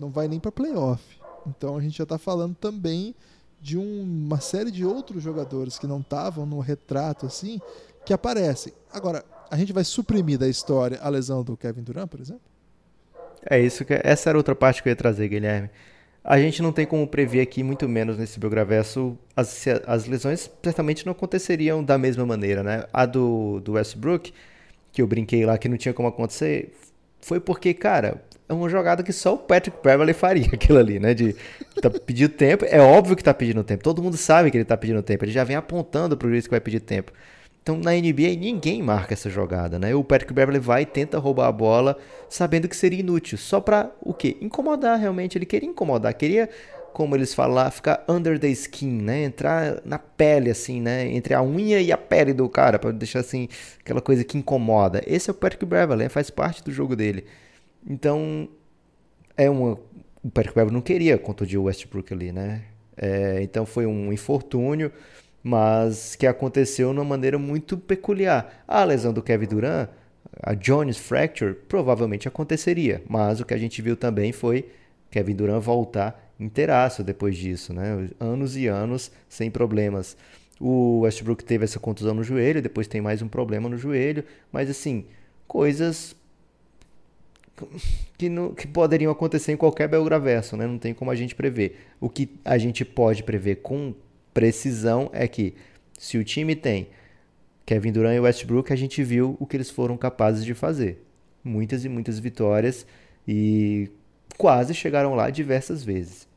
não vai nem para playoff. Então a gente já está falando também de um, uma série de outros jogadores que não estavam no retrato assim, que aparecem. Agora, a gente vai suprimir da história a lesão do Kevin Durant, por exemplo?
É isso que essa era outra parte que eu ia trazer, Guilherme. A gente não tem como prever aqui, muito menos nesse Biograverso, as, as lesões certamente não aconteceriam da mesma maneira, né? A do, do Westbrook, que eu brinquei lá que não tinha como acontecer, foi porque, cara, é uma jogada que só o Patrick Beverly faria aquilo ali, né? De tá pedindo tempo. É óbvio que tá pedindo tempo. Todo mundo sabe que ele tá pedindo tempo. Ele já vem apontando pro juiz que vai pedir tempo. Então na NBA ninguém marca essa jogada, né? O Patrick Beverly vai e tenta roubar a bola, sabendo que seria inútil, só para o quê? Incomodar realmente. Ele queria incomodar, queria, como eles falam lá, ficar under the skin, né? Entrar na pele assim, né? Entre a unha e a pele do cara, para deixar assim aquela coisa que incomoda. Esse é o Patrick Beverly, faz parte do jogo dele. Então, é uma. O Patrick Beverly não queria contundir o Westbrook ali, né? É, então foi um infortúnio, mas que aconteceu de uma maneira muito peculiar. A lesão do Kevin Durant, a Jones Fracture, provavelmente aconteceria, mas o que a gente viu também foi Kevin Durant voltar inteiraço depois disso, né? Anos e anos sem problemas. O Westbrook teve essa contusão no joelho, depois tem mais um problema no joelho, mas assim, coisas que, no, que poderiam acontecer em qualquer Belgraverso, né? Não tem como a gente prever. O que a gente pode prever com precisão é que se o time tem Kevin Durant e Westbrook, a gente viu o que eles foram capazes de fazer. Muitas e muitas vitórias e quase chegaram lá diversas vezes.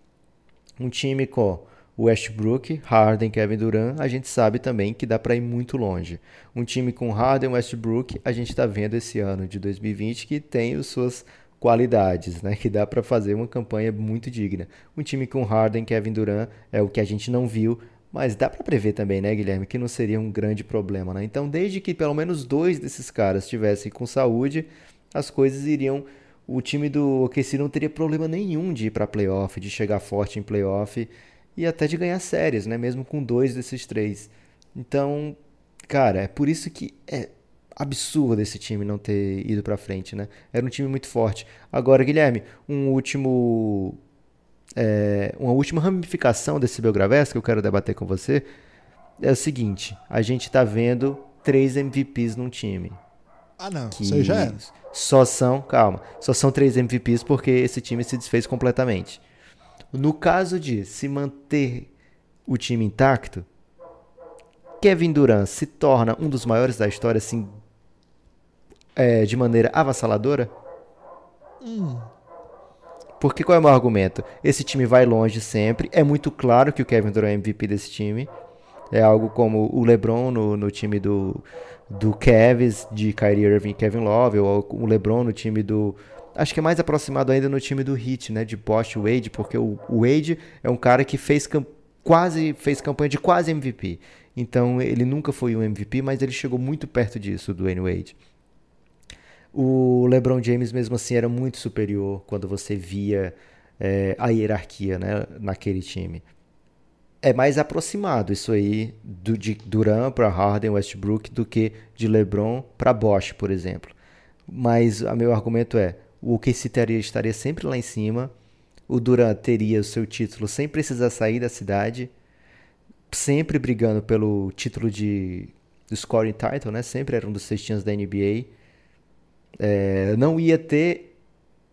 Um time com Westbrook, Harden, Kevin Durant, a gente sabe também que dá para ir muito longe. Um time com Harden, Westbrook, a gente está vendo esse ano de 2020 que tem as suas qualidades, né? Que dá para fazer uma campanha muito digna. Um time com Harden, Kevin Durant é o que a gente não viu, mas dá para prever também, né, Guilherme, que não seria um grande problema, né? Então, desde que pelo menos dois desses caras estivessem com saúde, as coisas iriam o time do OKC não teria problema nenhum de ir para playoff, de chegar forte em playoff e até de ganhar séries, né? Mesmo com dois desses três. Então, cara, é por isso que é absurdo esse time não ter ido para frente, né? Era um time muito forte. Agora, Guilherme, um último é, uma última ramificação desse Belgravés que eu quero debater com você é o seguinte: a gente tá vendo três MVPs num time.
Ah, não. Que isso aí já é.
Só são, calma, só são três MVPs porque esse time se desfez completamente. No caso de se manter o time intacto, Kevin Durant se torna um dos maiores da história, assim, é, de maneira avassaladora?
Hum.
Porque qual é o meu argumento? Esse time vai longe sempre. É muito claro que o Kevin Durant é MVP desse time. É algo como o LeBron no, no time do, do Cavs, de Kyrie Irving e Kevin Love, ou o LeBron no time do, acho que é mais aproximado ainda no time do Heat, né, de Bosch Wade, porque o, Wade é um cara que fez quase fez campanha de quase MVP. Então ele nunca foi um MVP, mas ele chegou muito perto disso do Dwayne Wade. O LeBron James mesmo assim era muito superior quando você via é, a hierarquia, né, naquele time. É mais aproximado isso aí do, de Durant para Harden, Westbrook do que de LeBron para Bosch, por exemplo. Mas o meu argumento é, o OKC estaria, estaria sempre lá em cima, o Durant teria o seu título sem precisar sair da cidade, sempre brigando pelo título de scoring title, né? Sempre era um dos cestinhos da NBA. É, não ia ter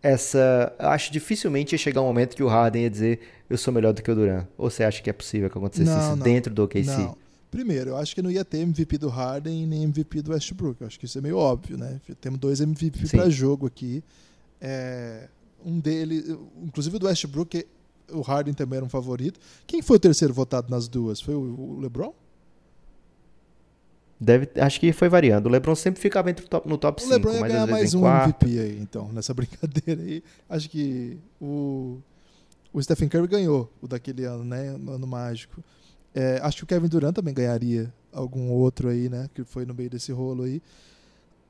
essa. Acho dificilmente ia chegar um momento que o Harden ia dizer eu sou melhor do que o Durant. Ou você acha que é possível que acontecesse não, isso não, dentro do OKC? Não.
Primeiro, eu acho que não ia ter MVP do Harden nem MVP do Westbrook. Eu acho que isso é meio óbvio, né? Temos dois MVP para jogo aqui. É, um deles, inclusive o do Westbrook, o Harden também era um favorito. Quem foi o terceiro votado nas duas? Foi o LeBron?
Deve, acho que foi variando. O LeBron sempre ficava entre top, no top 5.
O LeBron ia ganhar mais um quarto. MVP aí, então, nessa brincadeira aí. Acho que o, O Stephen Curry ganhou o daquele ano, né? No ano mágico. É, acho que o Kevin Durant também ganharia algum outro aí, né? Que foi no meio desse rolo aí.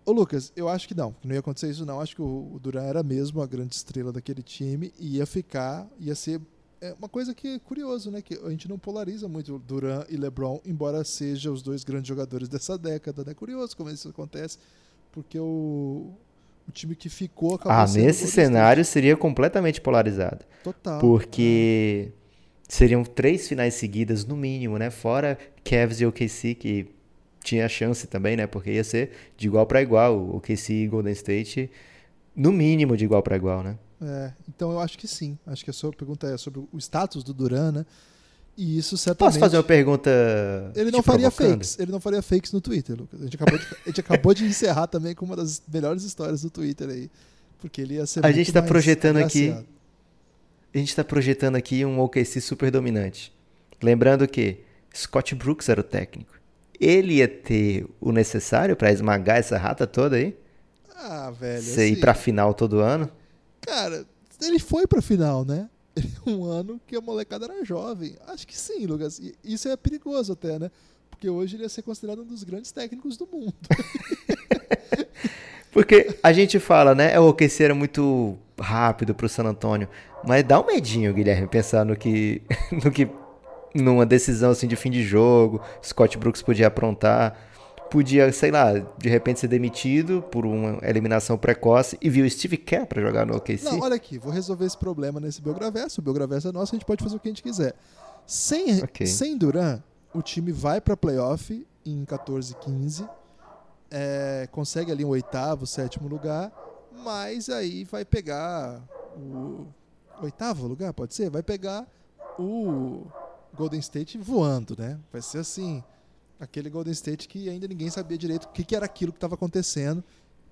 Ô Lucas, eu acho que não, não ia acontecer isso não. Acho que o, Durant era mesmo a grande estrela daquele time e ia ficar, ia ser é uma coisa que é curioso, né? Que a gente não polariza muito Durant e LeBron, embora sejam os dois grandes jogadores dessa década. É né? curioso como isso acontece, porque o, o time que ficou
acabou Ah, nesse cenário seria completamente polarizado.
Total.
Porque é. seriam três finais seguidas no mínimo, né? Fora Cavs e OKC que tinha chance também, né? Porque ia ser de igual para igual, o OKC e Golden State no mínimo de igual para igual, né?
É, então eu acho que sim. Acho que a sua pergunta é sobre o status do Duran, né? E isso certamente.
Posso fazer uma pergunta?
Ele não faria fakes. Ele não faria fakes no Twitter, Lucas. A gente acabou de, gente acabou de encerrar também com uma das melhores histórias do Twitter aí. Porque ele ia ser
A gente está projetando aqui. A gente está projetando aqui um OKC super dominante. Lembrando que Scott Brooks era o técnico. Ele ia ter o necessário para esmagar essa rata toda aí?
Ah, velho.
Você assim... ir pra final todo ano?
Cara, ele foi pra final, né? Um ano que a molecada era jovem. Acho que sim, Lucas. E isso é perigoso até, né? Porque hoje ele ia ser considerado um dos grandes técnicos do mundo.
Porque a gente fala, né? O OKC era muito rápido pro San Antônio. Mas dá um medinho, Guilherme, pensar no que. no que. numa decisão assim de fim de jogo, Scott Brooks podia aprontar podia, sei lá, de repente ser demitido por uma eliminação precoce e viu Steve Kerr para jogar no OKC.
Não, olha aqui, vou resolver esse problema nesse Belgraverso. O Belgraverso é nosso, a gente pode fazer o que a gente quiser. Sem, okay. sem Duran, o time vai para playoff em 14 15, é, consegue ali um oitavo, sétimo lugar, mas aí vai pegar o oitavo lugar, pode ser? Vai pegar o Golden State voando, né? Vai ser assim, aquele Golden State que ainda ninguém sabia direito o que, que era aquilo que estava acontecendo.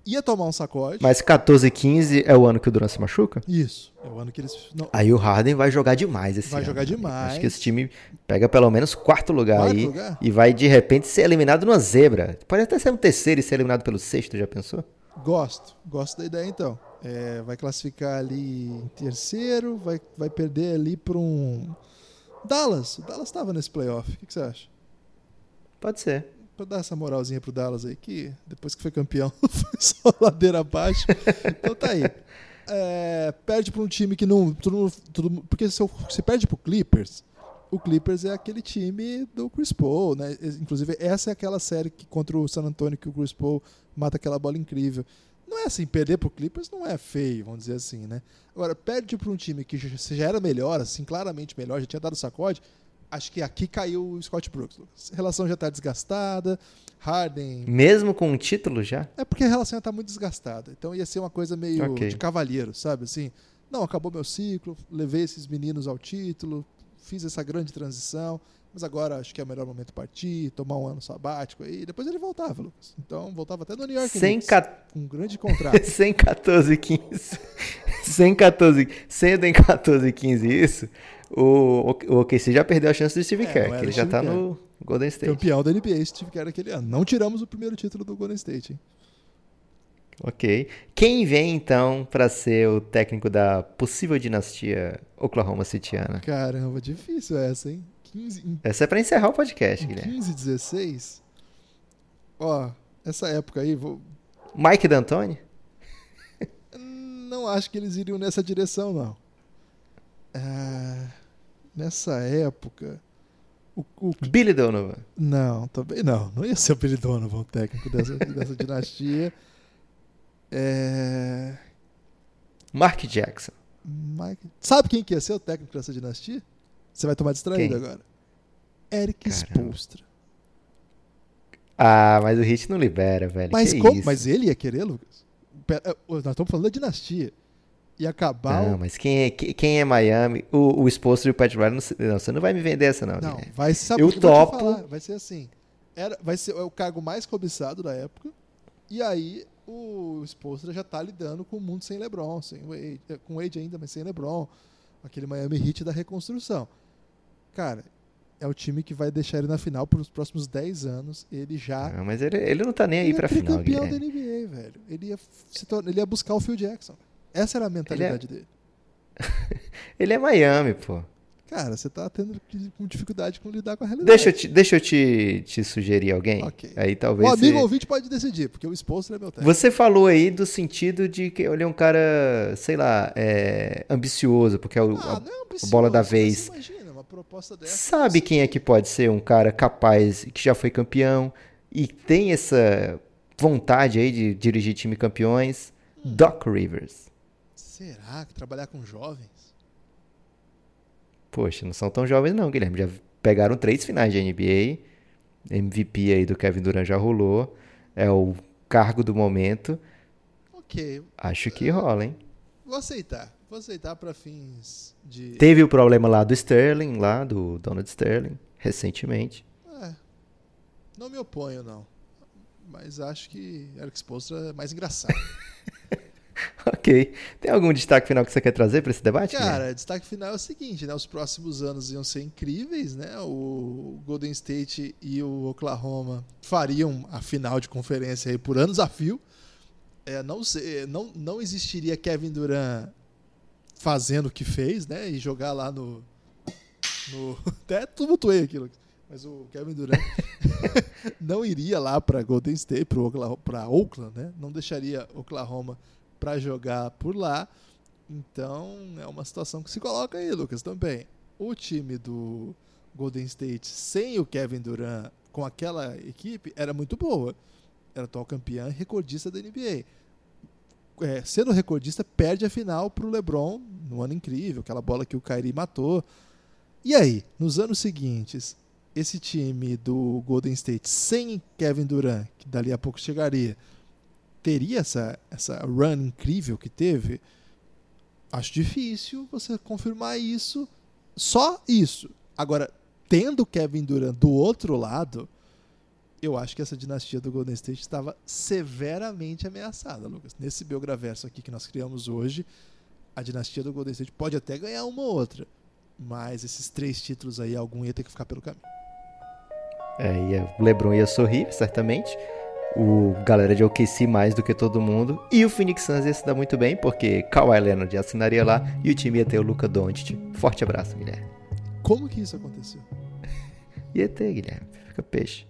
Ia tomar um sacode.
Mas 14 e 15 é o ano que o Durant se machuca?
Isso. É o ano que eles.
Não. Aí o Harden vai jogar demais esse
vai
ano.
Vai jogar demais.
Acho que esse time pega pelo menos quarto lugar quarto aí. Lugar? E vai de repente ser eliminado numa zebra. Pode até ser um terceiro e ser eliminado pelo sexto, já pensou?
Gosto. Gosto da ideia então. É, vai classificar ali em terceiro, vai, vai perder ali para um. Dallas. O Dallas estava nesse playoff. O que, que você acha?
Pode ser.
Pra dar essa moralzinha pro Dallas aí, que depois que foi campeão foi só ladeira abaixo. então tá aí. É, perde para um time que não. Tudo, tudo, porque se, se perde pro Clippers, o Clippers é aquele time do Chris Paul, né? Inclusive, essa é aquela série que contra o San Antonio que o Chris Paul mata aquela bola incrível. Não é assim, perder pro Clippers não é feio, vamos dizer assim, né? Agora, perde para um time que já era melhor, assim, claramente melhor, já tinha dado sacode, acho que aqui caiu o Scott Brooks. A relação já está desgastada. Harden.
Mesmo com um título já?
É porque a relação já está muito desgastada. Então ia ser uma coisa meio okay. de cavalheiro, sabe? Assim, não, acabou meu ciclo, levei esses meninos ao título, fiz essa grande transição, mas agora acho que é o melhor momento partir, tomar um ano sabático aí. Depois ele voltava, Lucas. Então voltava até no New York
sem Knicks,
com um grande contrato.
sem 14 15. sem 14, sendo em 14 15 isso, o, o OKC já perdeu a chance do Steve é, Kerr, que ele já está no Golden State.
Campeão da NBA, Steve Kerr aquele ano. Não tiramos o primeiro título do Golden State. Hein?
Ok. Quem vem então para ser o técnico da possível dinastia Oklahoma Cityana?
Caramba, difícil essa, hein? 15,
essa é para encerrar o podcast, Guilherme.
15, 16? Ó, essa época aí, vou...
Mike D'Antoni?
Não acho que eles iriam nessa direção, não. É nessa época.
O, o... Billy Donovan.
Não, também não. Não ia ser o Billy Donovan o técnico dessa, dessa dinastia. É...
Mark Jackson.
Mike... Sabe quem que ia ser o técnico dessa dinastia? Você vai tomar distraído quem? agora. Eric Spolstra.
Ah, mas o Hit não libera, velho.
Mas, como? mas ele ia querer, Lucas? Nós estamos falando da dinastia e acabar.
Não, mas quem é, quem é Miami? O, o esposo do Pat Riley, não, você não vai me vender essa, não.
Não, vai saber.
Eu topo.
vai ser assim. Era, vai ser o cargo mais cobiçado da época. E aí o esposo já tá lidando com o mundo sem LeBron, sem Wade, é, com o Wade ainda, mas sem LeBron. Aquele Miami Heat da reconstrução. Cara, é o time que vai deixar ele na final por os próximos 10 anos. Ele já.
Não, mas ele, ele não tá nem aí pra final.
Ele é campeão da NBA, velho. Ele ia, torna, ele ia buscar o Phil Jackson. Essa era a mentalidade
ele
é, dele.
Ele é Miami, pô.
Cara, você tá tendo com dificuldade com lidar com a realidade.
Deixa eu te, deixa eu te, te sugerir alguém.
Ok.
Aí talvez.
O amigo
você...
ouvinte pode decidir, porque o Spolster é meu técnico.
Você falou aí do sentido de que ele é um cara, sei lá, é, ambicioso, porque é o,
Ah,
a,
é ambicioso,
bola da vez.
Imagina, uma proposta dessa.
Sabe quem é que pode ser um cara capaz, que já foi campeão e tem essa vontade aí de dirigir time campeões?
Hum.
Doc Rivers.
Será que trabalhar com jovens?
Poxa, não são tão jovens não, Guilherme. Já pegaram três finais de NBA. MVP aí do Kevin Durant já rolou. É o cargo do momento.
Ok,
Acho que rola, hein?
vou aceitar. Vou aceitar pra fins de.
Teve o problema lá do Sterling, lá do Donald Sterling, recentemente.
É, não me oponho, não. Mas acho que Eric Spolstra é mais engraçado.
ok. Tem algum destaque final que você quer trazer para esse debate?
Cara, destaque final é o seguinte, né? Os próximos anos iam ser incríveis, né? O Golden State e o Oklahoma fariam a final de conferência aí por anos a fio. É, não, sei, não, não existiria Kevin Durant fazendo o que fez, né? E jogar lá no. no até tumultuei aquilo. Mas o Kevin Durant não iria lá para Golden State, para Oakland, né? Não deixaria Oklahoma para jogar por lá. Então é uma situação que se coloca aí, Lucas, também. O time do Golden State sem o Kevin Durant com aquela equipe era muito boa. Era atual campeã e recordista da NBA. É, sendo recordista, perde a final para o LeBron no ano incrível, aquela bola que o Kyrie matou. E aí, nos anos seguintes, esse time do Golden State sem Kevin Durant, que dali a pouco chegaria, teria essa, essa run incrível que teve? Acho difícil você confirmar isso. Só isso. Agora, tendo Kevin Durant do outro lado, eu acho que essa dinastia do Golden State estava severamente ameaçada, Lucas. Nesse Belgraverso aqui que nós criamos hoje, a dinastia do Golden State pode até ganhar uma ou outra, mas esses três títulos aí, algum ia ter que ficar pelo caminho.
É, ia, o LeBron ia sorrir, certamente. O galera de OKC mais do que todo mundo. E o Phoenix Suns ia se dar muito bem, porque Kawhi Leonard assinaria lá e o time ia ter o Luca Doncic. Forte abraço, Guilherme.
Como que isso aconteceu?
Ia ter, Guilherme. Fica peixe.